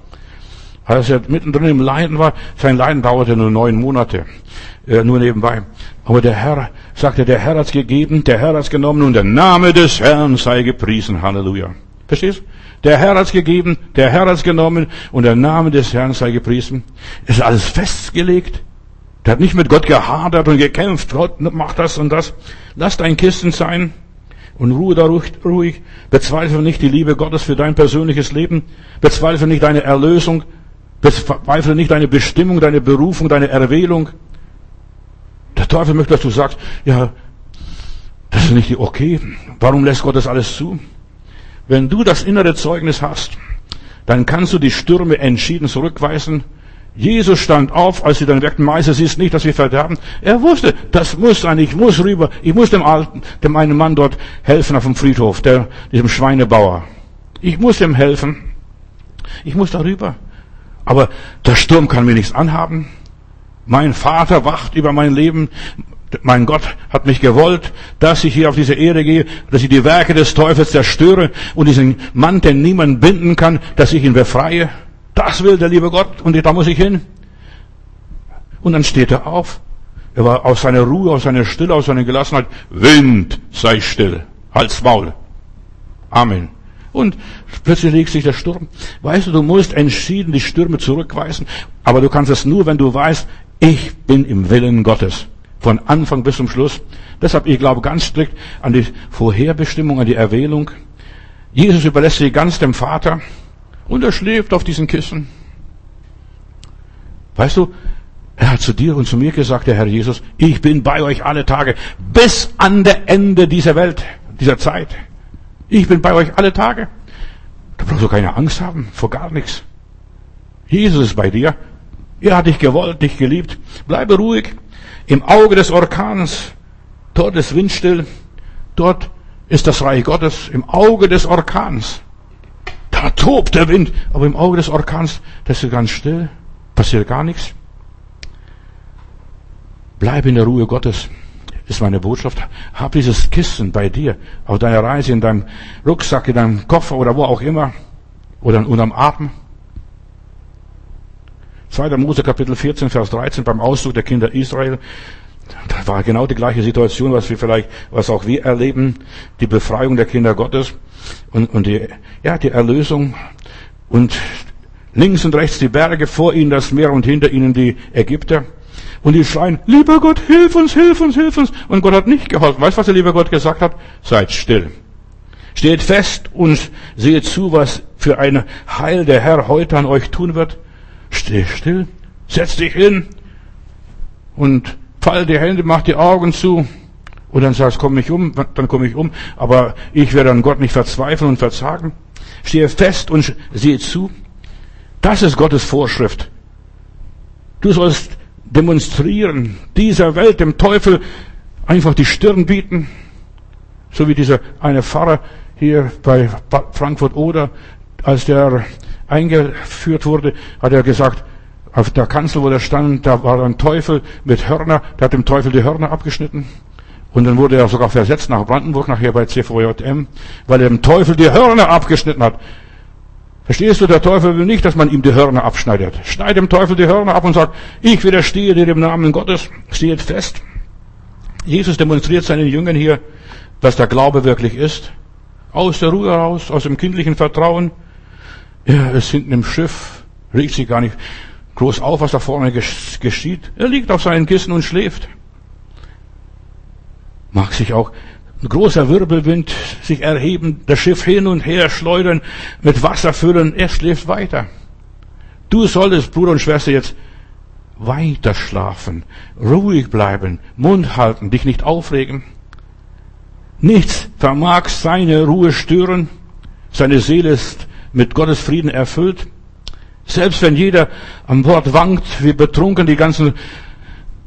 als er mittendrin im Leiden war, sein Leiden dauerte nur neun Monate, äh, nur nebenbei. Aber der Herr sagte, der Herr hat's gegeben, der Herr hat's genommen und der Name des Herrn sei gepriesen. Halleluja. Verstehst? Der Herr hat's gegeben, der Herr hat's genommen und der Name des Herrn sei gepriesen. Ist alles festgelegt. Der hat nicht mit Gott gehadert und gekämpft. Gott macht das und das. Lass dein Kissen sein und ruhe da ruhig, ruhig. Bezweifle nicht die Liebe Gottes für dein persönliches Leben. Bezweifle nicht deine Erlösung. Bezweifle nicht deine Bestimmung, deine Berufung, deine Erwählung. Der Teufel möchte, dass du sagst, ja, das ist nicht okay. Warum lässt Gott das alles zu? Wenn du das innere Zeugnis hast, dann kannst du die Stürme entschieden zurückweisen. Jesus stand auf, als sie dann merkten, Meister, siehst nicht, dass wir verderben. Er wusste, das muss sein, ich muss rüber, ich muss dem alten, dem einen Mann dort helfen auf dem Friedhof, der, diesem Schweinebauer. Ich muss ihm helfen. Ich muss darüber. Aber der Sturm kann mir nichts anhaben. Mein Vater wacht über mein Leben. Mein Gott hat mich gewollt, dass ich hier auf diese Erde gehe, dass ich die Werke des Teufels zerstöre und diesen Mann, den niemand binden kann, dass ich ihn befreie. Das will der liebe Gott und da muss ich hin. Und dann steht er auf. Er war aus seiner Ruhe, aus seiner Stille, aus seiner Gelassenheit. Wind, sei still. Halt's Maul. Amen. Und plötzlich legt sich der Sturm. Weißt du, du musst entschieden die Stürme zurückweisen. Aber du kannst es nur, wenn du weißt, ich bin im Willen Gottes. Von Anfang bis zum Schluss. Deshalb, ich glaube ganz strikt an die Vorherbestimmung, an die Erwählung. Jesus überlässt sich ganz dem Vater und er schläft auf diesen Kissen. Weißt du, er hat zu dir und zu mir gesagt, der Herr Jesus, ich bin bei euch alle Tage bis an der Ende dieser Welt, dieser Zeit. Ich bin bei euch alle Tage. Da brauchst du keine Angst haben vor gar nichts. Jesus ist bei dir. Er hat dich gewollt, dich geliebt. Bleibe ruhig. Im Auge des Orkans. Dort ist windstill. Dort ist das Reich Gottes. Im Auge des Orkans. Da tobt der Wind. Aber im Auge des Orkans, das ist ganz still. Passiert gar nichts. Bleib in der Ruhe Gottes ist meine Botschaft. Hab dieses Kissen bei dir, auf deiner Reise, in deinem Rucksack, in deinem Koffer oder wo auch immer, oder unterm Atem. 2. Mose Kapitel 14, Vers 13 beim Auszug der Kinder Israel. Da war genau die gleiche Situation, was wir vielleicht, was auch wir erleben, die Befreiung der Kinder Gottes und, und die, ja, die Erlösung und links und rechts die Berge, vor ihnen das Meer und hinter ihnen die Ägypter. Und die schreien, lieber Gott, hilf uns, hilf uns, hilf uns. Und Gott hat nicht geholfen. Weißt du, was der lieber Gott gesagt hat? Seid still. Steht fest und seht zu, was für ein Heil der Herr heute an euch tun wird. Steh still, setz dich hin und fall die Hände, mach die Augen zu. Und dann sagst, komm mich um, dann komme ich um. Aber ich werde an Gott nicht verzweifeln und verzagen. Stehe fest und sehe zu. Das ist Gottes Vorschrift. Du sollst demonstrieren, dieser Welt, dem Teufel, einfach die Stirn bieten. So wie dieser eine Pfarrer hier bei Frankfurt oder, als der eingeführt wurde, hat er gesagt, auf der Kanzel, wo der stand, da war ein Teufel mit Hörner, der hat dem Teufel die Hörner abgeschnitten. Und dann wurde er sogar versetzt nach Brandenburg, nachher bei CVJM, weil er dem Teufel die Hörner abgeschnitten hat. Verstehst du, der Teufel will nicht, dass man ihm die Hörner abschneidet. Schneid dem Teufel die Hörner ab und sagt, ich widerstehe dir im Namen Gottes, steht fest. Jesus demonstriert seinen Jüngern hier, was der Glaube wirklich ist. Aus der Ruhe heraus, aus dem kindlichen Vertrauen. Er ist hinten im Schiff, regt sich gar nicht groß auf, was da vorne geschieht. Er liegt auf seinen Kissen und schläft. Mag sich auch ein großer Wirbelwind sich erheben, das Schiff hin und her schleudern, mit Wasser füllen, er schläft weiter. Du solltest, Bruder und Schwester, jetzt weiter schlafen, ruhig bleiben, Mund halten, dich nicht aufregen. Nichts vermag seine Ruhe stören. Seine Seele ist mit Gottes Frieden erfüllt. Selbst wenn jeder am Bord wankt, wie betrunken die ganzen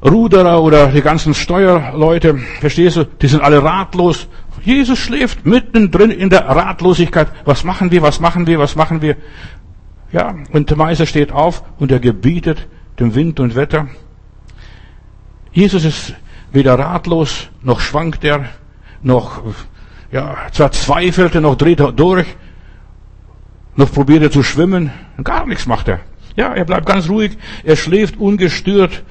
Ruderer oder die ganzen Steuerleute, verstehst du, die sind alle ratlos. Jesus schläft mittendrin in der Ratlosigkeit. Was machen wir, was machen wir, was machen wir? Ja, und der Meister steht auf und er gebietet dem Wind und Wetter. Jesus ist weder ratlos, noch schwankt er, noch, ja, zwar er, noch dreht er durch, noch probiert er zu schwimmen. Gar nichts macht er. Ja, er bleibt ganz ruhig. Er schläft ungestört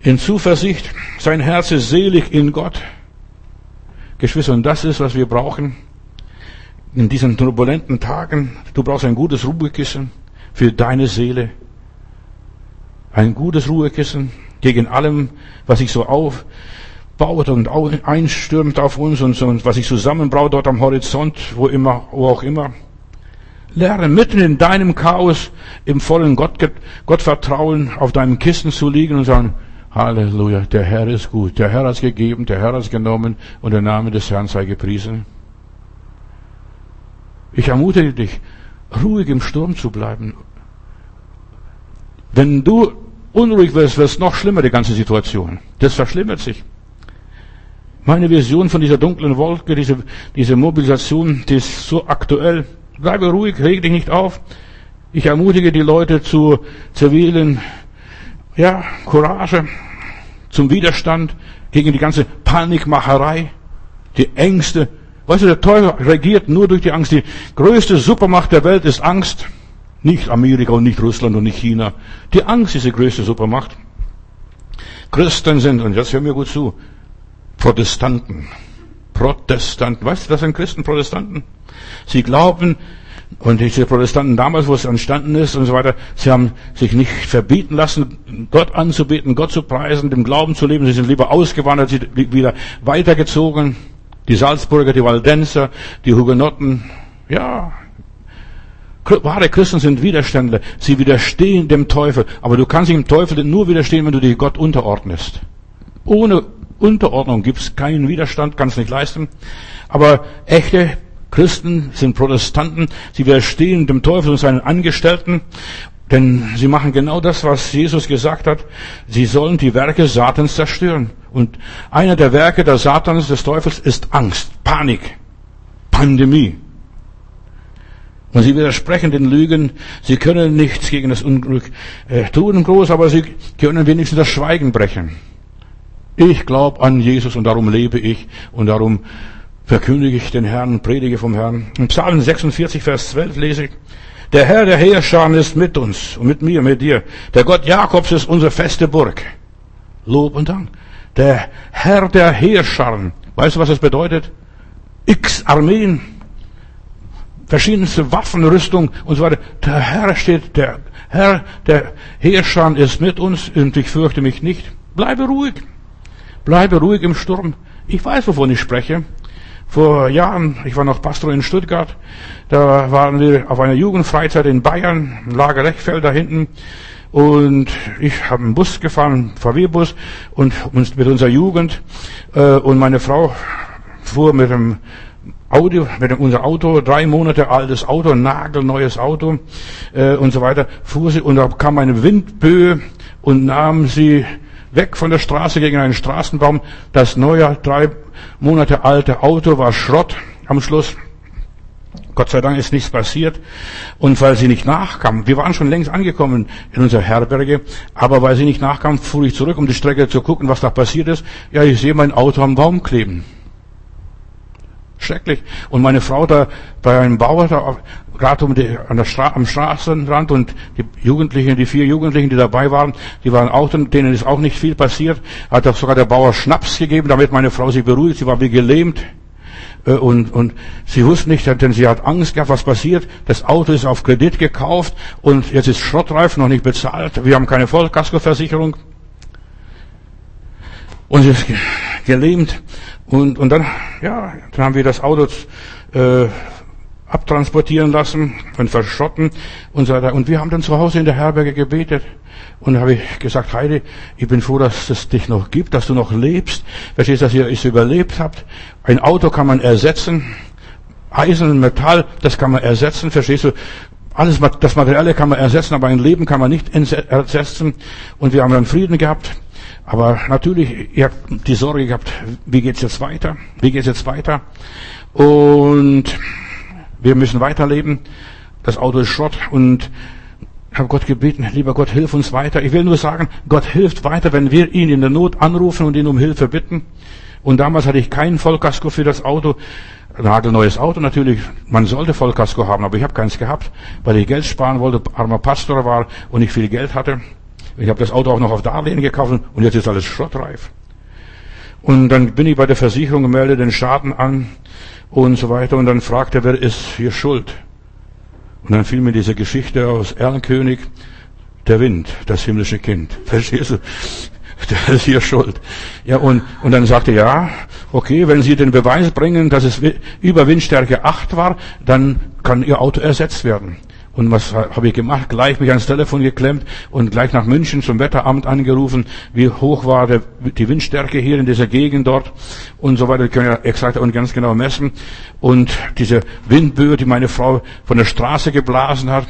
in Zuversicht. Sein Herz ist selig in Gott. Geschwister, und das ist, was wir brauchen in diesen turbulenten Tagen. Du brauchst ein gutes Ruhekissen für deine Seele. Ein gutes Ruhekissen gegen allem, was sich so aufbaut und einstürmt auf uns und, was sich zusammenbraut dort am Horizont, wo immer, wo auch immer. Lerne mitten in deinem Chaos im vollen Gott, Gottvertrauen auf deinem Kissen zu liegen und sagen, Halleluja, der Herr ist gut, der Herr hat gegeben, der Herr hat genommen und der Name des Herrn sei gepriesen. Ich ermutige dich, ruhig im Sturm zu bleiben. Wenn du unruhig wirst, wird es noch schlimmer, die ganze Situation. Das verschlimmert sich. Meine Vision von dieser dunklen Wolke, diese, diese Mobilisation, die ist so aktuell. Bleibe ruhig, reg dich nicht auf. Ich ermutige die Leute zu zivilen, ja, Courage, zum Widerstand gegen die ganze Panikmacherei, die Ängste. Weißt du, der Teufel regiert nur durch die Angst. Die größte Supermacht der Welt ist Angst. Nicht Amerika und nicht Russland und nicht China. Die Angst ist die größte Supermacht. Christen sind, und jetzt hören wir gut zu, Protestanten. Protestanten. Weißt du, das sind Christen, Protestanten? Sie glauben, und diese Protestanten damals, wo es entstanden ist und so weiter, sie haben sich nicht verbieten lassen, Gott anzubeten, Gott zu preisen, dem Glauben zu leben. Sie sind lieber ausgewandert, sie wieder weitergezogen. Die Salzburger, die Waldenser, die Hugenotten, ja, wahre Christen sind Widerständler. Sie widerstehen dem Teufel. Aber du kannst dem Teufel nur widerstehen, wenn du dich Gott unterordnest. Ohne Unterordnung gibt es keinen Widerstand, kannst nicht leisten. Aber echte Christen sind Protestanten. Sie widerstehen dem Teufel und seinen Angestellten. Denn sie machen genau das, was Jesus gesagt hat. Sie sollen die Werke Satans zerstören. Und einer der Werke des Satans, des Teufels, ist Angst, Panik, Pandemie. Und sie widersprechen den Lügen. Sie können nichts gegen das Unglück äh, tun, groß, aber sie können wenigstens das Schweigen brechen. Ich glaube an Jesus und darum lebe ich und darum verkündige ich den Herrn, predige vom Herrn. Im Psalm 46, Vers 12 lese ich, der Herr der Heerscharen ist mit uns und mit mir, mit dir. Der Gott Jakobs ist unsere feste Burg. Lob und Dank. Der Herr der Heerscharen. Weißt du, was das bedeutet? X Armeen, verschiedenste Waffenrüstung und so weiter. Der Herr steht, der Herr der Heerscharen ist mit uns und ich fürchte mich nicht. Bleibe ruhig. Bleibe ruhig im Sturm. Ich weiß, wovon ich spreche. Vor Jahren, ich war noch Pastor in Stuttgart, da waren wir auf einer Jugendfreizeit in Bayern, Lager Lechfeld da hinten. Und ich habe einen Bus gefahren, VW-Bus, und uns mit unserer Jugend. Äh, und meine Frau fuhr mit dem Auto, mit unser Auto, drei Monate altes Auto, nagelneues Auto äh, und so weiter, fuhr sie und da kam eine Windböe und nahm sie weg von der Straße gegen einen Straßenbaum. Das neue, drei Monate alte Auto war Schrott am Schluss. Gott sei Dank ist nichts passiert. Und weil sie nicht nachkam, wir waren schon längst angekommen in unserer Herberge, aber weil sie nicht nachkam, fuhr ich zurück, um die Strecke zu gucken, was da passiert ist. Ja, ich sehe mein Auto am Baum kleben. Schrecklich. Und meine Frau da bei einem Bauer da gerade um die, an der Stra am Straßenrand und die Jugendlichen, die vier Jugendlichen, die dabei waren, die waren auch, denen ist auch nicht viel passiert. Hat auch sogar der Bauer Schnaps gegeben, damit meine Frau sich beruhigt. Sie war wie gelähmt. Äh, und, und sie wusste nicht, denn sie hat Angst gehabt, was passiert. Das Auto ist auf Kredit gekauft und jetzt ist Schrottreif noch nicht bezahlt. Wir haben keine Vollkaskoversicherung. Und sie ist gelähmt. Und, und dann, ja, dann haben wir das Auto äh, abtransportieren lassen und verschrotten und so weiter. Und wir haben dann zu Hause in der Herberge gebetet. Und habe ich gesagt, Heidi, ich bin froh, dass es dich noch gibt, dass du noch lebst. Verstehst, dass ihr es überlebt habt. Ein Auto kann man ersetzen. Eisen und Metall, das kann man ersetzen. Verstehst du? Alles, das Materielle kann man ersetzen, aber ein Leben kann man nicht ersetzen. Und wir haben dann Frieden gehabt. Aber natürlich, ihr habt die Sorge gehabt, wie geht's jetzt weiter? Wie geht's jetzt weiter? Und wir müssen weiterleben. Das Auto ist Schrott und habe Gott gebeten, lieber Gott, hilf uns weiter. Ich will nur sagen, Gott hilft weiter, wenn wir ihn in der Not anrufen und ihn um Hilfe bitten. Und damals hatte ich keinen Vollkasko für das Auto. Nagelneues Auto natürlich. Man sollte Vollkasko haben, aber ich habe keins gehabt, weil ich Geld sparen wollte, armer Pastor war und ich viel Geld hatte. Ich habe das Auto auch noch auf Darlehen gekauft und jetzt ist alles schrottreif. Und dann bin ich bei der Versicherung, melde den Schaden an und so weiter und dann fragte, wer ist hier schuld? Und dann fiel mir diese Geschichte aus Erlenkönig, der Wind, das himmlische Kind. Verstehst du? Der ist hier schuld. Ja, und, und dann sagte, ja, okay, wenn Sie den Beweis bringen, dass es über Windstärke 8 war, dann kann Ihr Auto ersetzt werden. Und was habe ich gemacht? Gleich mich ans Telefon geklemmt und gleich nach München zum Wetteramt angerufen, wie hoch war der, die Windstärke hier in dieser Gegend dort und so weiter. Ich kann ja exakt und ganz genau messen. Und diese Windböe, die meine Frau von der Straße geblasen hat.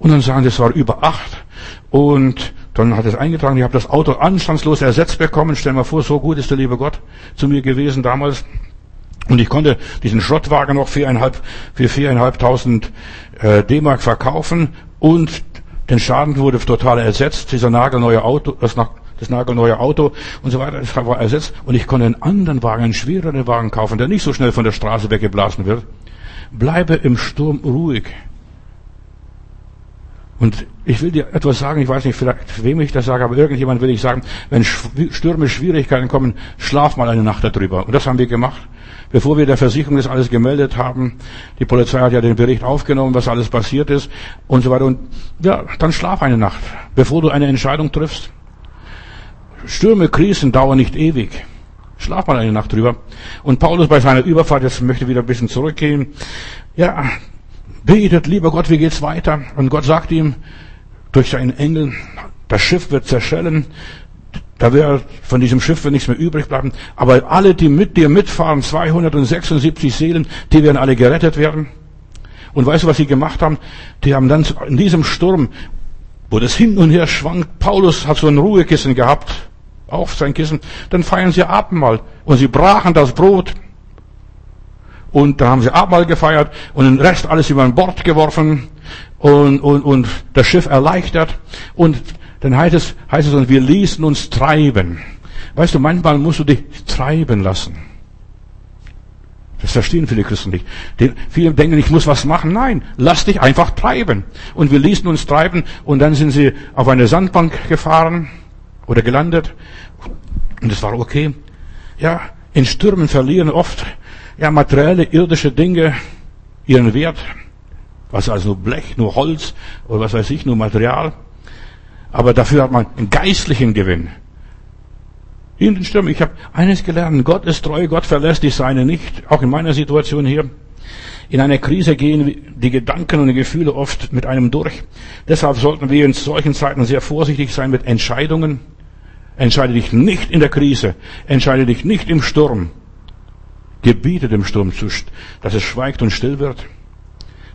Und dann sagen, das war über acht. Und dann hat es eingetragen, ich habe das Auto anstandslos ersetzt bekommen. Stell mal vor, so gut ist der liebe Gott zu mir gewesen damals. Und ich konnte diesen Schrottwagen noch viereinhalb, für viereinhalbtausend äh, D-Mark verkaufen und den Schaden wurde total ersetzt. Dieser nagelneue Auto, das, das nagelneue Auto und so weiter, das war ersetzt. Und ich konnte einen anderen Wagen, einen schwereren Wagen kaufen, der nicht so schnell von der Straße weggeblasen wird. Bleibe im Sturm ruhig. Und ich will dir etwas sagen, ich weiß nicht, vielleicht wem ich das sage, aber irgendjemand will ich sagen, wenn Stürme, Schwierigkeiten kommen, schlaf mal eine Nacht darüber. Und das haben wir gemacht bevor wir der Versicherung das alles gemeldet haben. Die Polizei hat ja den Bericht aufgenommen, was alles passiert ist und so weiter. Und ja, dann schlaf eine Nacht, bevor du eine Entscheidung triffst. Stürme, Krisen dauern nicht ewig. Schlaf mal eine Nacht drüber. Und Paulus bei seiner Überfahrt, jetzt möchte wieder ein bisschen zurückgehen. Ja, betet, lieber Gott, wie geht's weiter? Und Gott sagt ihm durch seinen Engel, das Schiff wird zerschellen, da wäre von diesem Schiff wird nichts mehr übrig bleiben. Aber alle, die mit dir mitfahren, 276 Seelen, die werden alle gerettet werden. Und weißt du, was sie gemacht haben? Die haben dann in diesem Sturm, wo das hin und her schwankt, Paulus hat so ein Ruhekissen gehabt, auf sein Kissen, dann feiern sie Abendmahl. Und sie brachen das Brot. Und da haben sie Abendmahl gefeiert und den Rest alles über ein Bord geworfen und, und, und das Schiff erleichtert. Und dann heißt es, heißt es, und wir ließen uns treiben. Weißt du, manchmal musst du dich treiben lassen. Das verstehen viele Christen nicht. Die, viele denken, ich muss was machen. Nein, lass dich einfach treiben. Und wir ließen uns treiben und dann sind sie auf eine Sandbank gefahren oder gelandet. Und es war okay. Ja, in Stürmen verlieren oft ja, materielle, irdische Dinge ihren Wert. Was also nur Blech, nur Holz oder was weiß ich, nur Material. Aber dafür hat man einen geistlichen Gewinn. In den Stürmen. Ich habe eines gelernt. Gott ist treu, Gott verlässt die Seine nicht. Auch in meiner Situation hier. In einer Krise gehen die Gedanken und die Gefühle oft mit einem durch. Deshalb sollten wir in solchen Zeiten sehr vorsichtig sein mit Entscheidungen. Entscheide dich nicht in der Krise. Entscheide dich nicht im Sturm. Gebiete dem Sturm zu, dass es schweigt und still wird.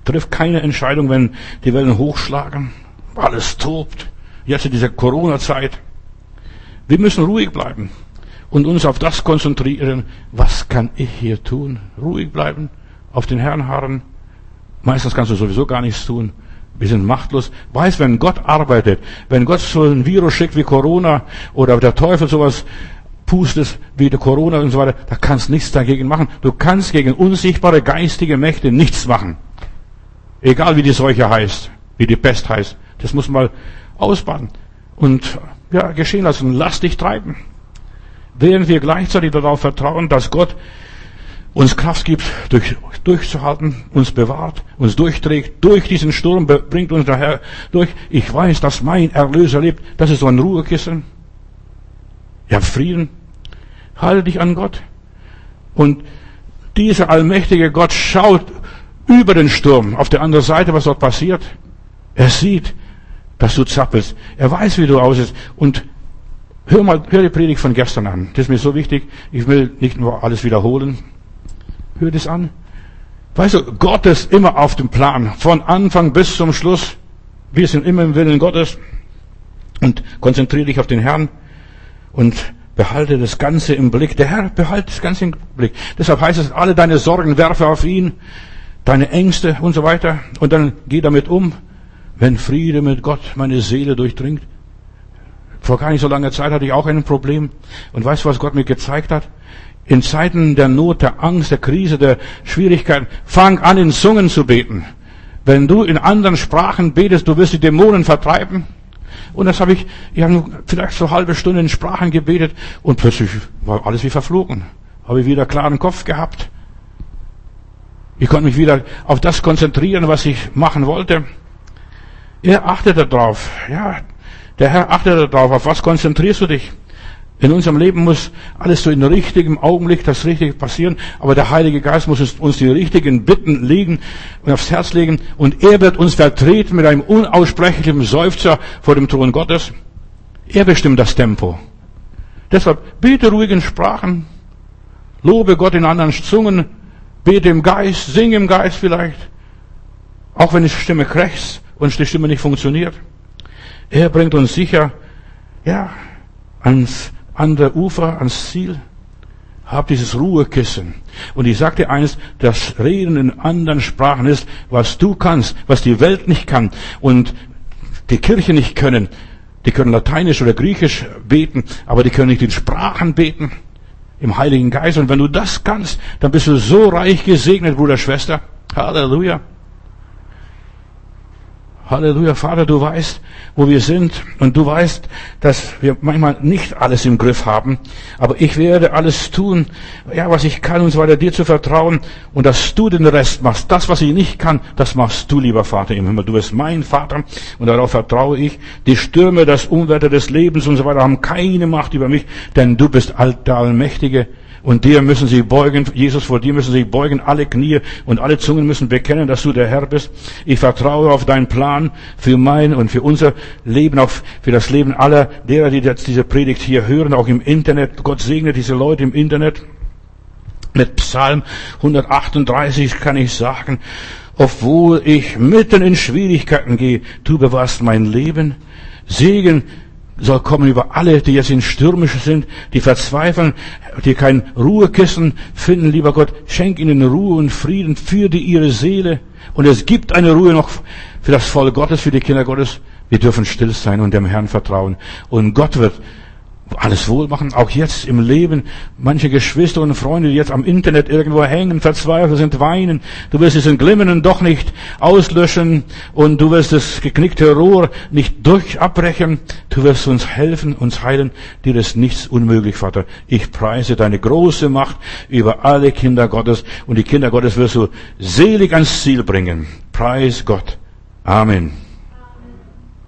Triff keine Entscheidung, wenn die Wellen hochschlagen. Alles tobt jetzt in dieser Corona-Zeit. Wir müssen ruhig bleiben und uns auf das konzentrieren, was kann ich hier tun? Ruhig bleiben, auf den Herrn harren. Meistens kannst du sowieso gar nichts tun. Wir sind machtlos. Weiß, wenn Gott arbeitet, wenn Gott so ein Virus schickt wie Corona oder der Teufel sowas pustet wie der Corona und so weiter, da kannst nichts dagegen machen. Du kannst gegen unsichtbare geistige Mächte nichts machen. Egal wie die Seuche heißt, wie die Pest heißt. Das muss mal ausbaden und ja, geschehen lassen. Lass dich treiben. Während wir gleichzeitig darauf vertrauen, dass Gott uns Kraft gibt, durch, durchzuhalten, uns bewahrt, uns durchträgt, durch diesen Sturm bringt uns daher durch. Ich weiß, dass mein Erlöser lebt. Das ist so ein Ruhekissen. Ja, Frieden. Halte dich an Gott. Und dieser allmächtige Gott schaut über den Sturm, auf der anderen Seite, was dort passiert. Er sieht, dass du zappelst. Er weiß, wie du aussiehst. Und hör mal, hör die Predigt von gestern an. Das ist mir so wichtig. Ich will nicht nur alles wiederholen. Hör das an. Weißt du, Gott ist immer auf dem Plan. Von Anfang bis zum Schluss. Wir sind immer im Willen Gottes. Und konzentriere dich auf den Herrn. Und behalte das Ganze im Blick. Der Herr behalte das Ganze im Blick. Deshalb heißt es, alle deine Sorgen werfe auf ihn. Deine Ängste und so weiter. Und dann geh damit um wenn Friede mit Gott meine Seele durchdringt. Vor gar nicht so langer Zeit hatte ich auch ein Problem. Und weißt du, was Gott mir gezeigt hat? In Zeiten der Not, der Angst, der Krise, der Schwierigkeiten, fang an in Zungen zu beten. Wenn du in anderen Sprachen betest, du wirst die Dämonen vertreiben. Und das habe ich, ich habe vielleicht so halbe Stunde in Sprachen gebetet und plötzlich war alles wie verflogen. Habe ich wieder klaren Kopf gehabt. Ich konnte mich wieder auf das konzentrieren, was ich machen wollte. Er achtete darauf. Ja, der Herr achtet darauf. Auf was konzentrierst du dich? In unserem Leben muss alles so in richtigem Augenblick das Richtige passieren, aber der Heilige Geist muss uns die richtigen Bitten legen und aufs Herz legen und er wird uns vertreten mit einem unaussprechlichen Seufzer vor dem Thron Gottes. Er bestimmt das Tempo. Deshalb bete ruhig in Sprachen, lobe Gott in anderen Zungen, bete im Geist, sing im Geist vielleicht, auch wenn die Stimme krächzt und die Stimme nicht funktioniert. Er bringt uns sicher, ja, ans andere Ufer, ans Ziel. Hab dieses Ruhekissen. Und ich sagte eines, das Reden in anderen Sprachen ist, was du kannst, was die Welt nicht kann und die Kirche nicht können. Die können Lateinisch oder Griechisch beten, aber die können nicht in Sprachen beten. Im Heiligen Geist. Und wenn du das kannst, dann bist du so reich gesegnet, Bruder, Schwester. Halleluja. Halleluja, Vater, du weißt, wo wir sind und du weißt, dass wir manchmal nicht alles im Griff haben, aber ich werde alles tun, ja, was ich kann und so weiter, dir zu vertrauen und dass du den Rest machst. Das, was ich nicht kann, das machst du, lieber Vater im Himmel. Du bist mein Vater und darauf vertraue ich. Die Stürme, das Unwetter des Lebens und so weiter haben keine Macht über mich, denn du bist der Allmächtige und dir müssen sie beugen, Jesus, vor dir müssen sie beugen, alle Knie und alle Zungen müssen bekennen, dass du der Herr bist. Ich vertraue auf deinen Plan für mein und für unser Leben, auch für das Leben aller derer, die jetzt diese Predigt hier hören, auch im Internet. Gott segne diese Leute im Internet. Mit Psalm 138 kann ich sagen, obwohl ich mitten in Schwierigkeiten gehe, du bewahrst mein Leben. Segen soll kommen über alle, die jetzt in stürmisch sind, die verzweifeln, die kein Ruhekissen finden, lieber Gott, schenk ihnen Ruhe und Frieden für die ihre Seele. Und es gibt eine Ruhe noch für das Volk Gottes, für die Kinder Gottes. Wir dürfen still sein und dem Herrn vertrauen. Und Gott wird alles wohl auch jetzt im Leben. Manche Geschwister und Freunde, die jetzt am Internet irgendwo hängen, verzweifelt sind, weinen. Du wirst diesen Glimmenden doch nicht auslöschen und du wirst das geknickte Rohr nicht durchabbrechen. Du wirst uns helfen, uns heilen. Dir ist nichts unmöglich, Vater. Ich preise deine große Macht über alle Kinder Gottes und die Kinder Gottes wirst du selig ans Ziel bringen. Preis Gott. Amen.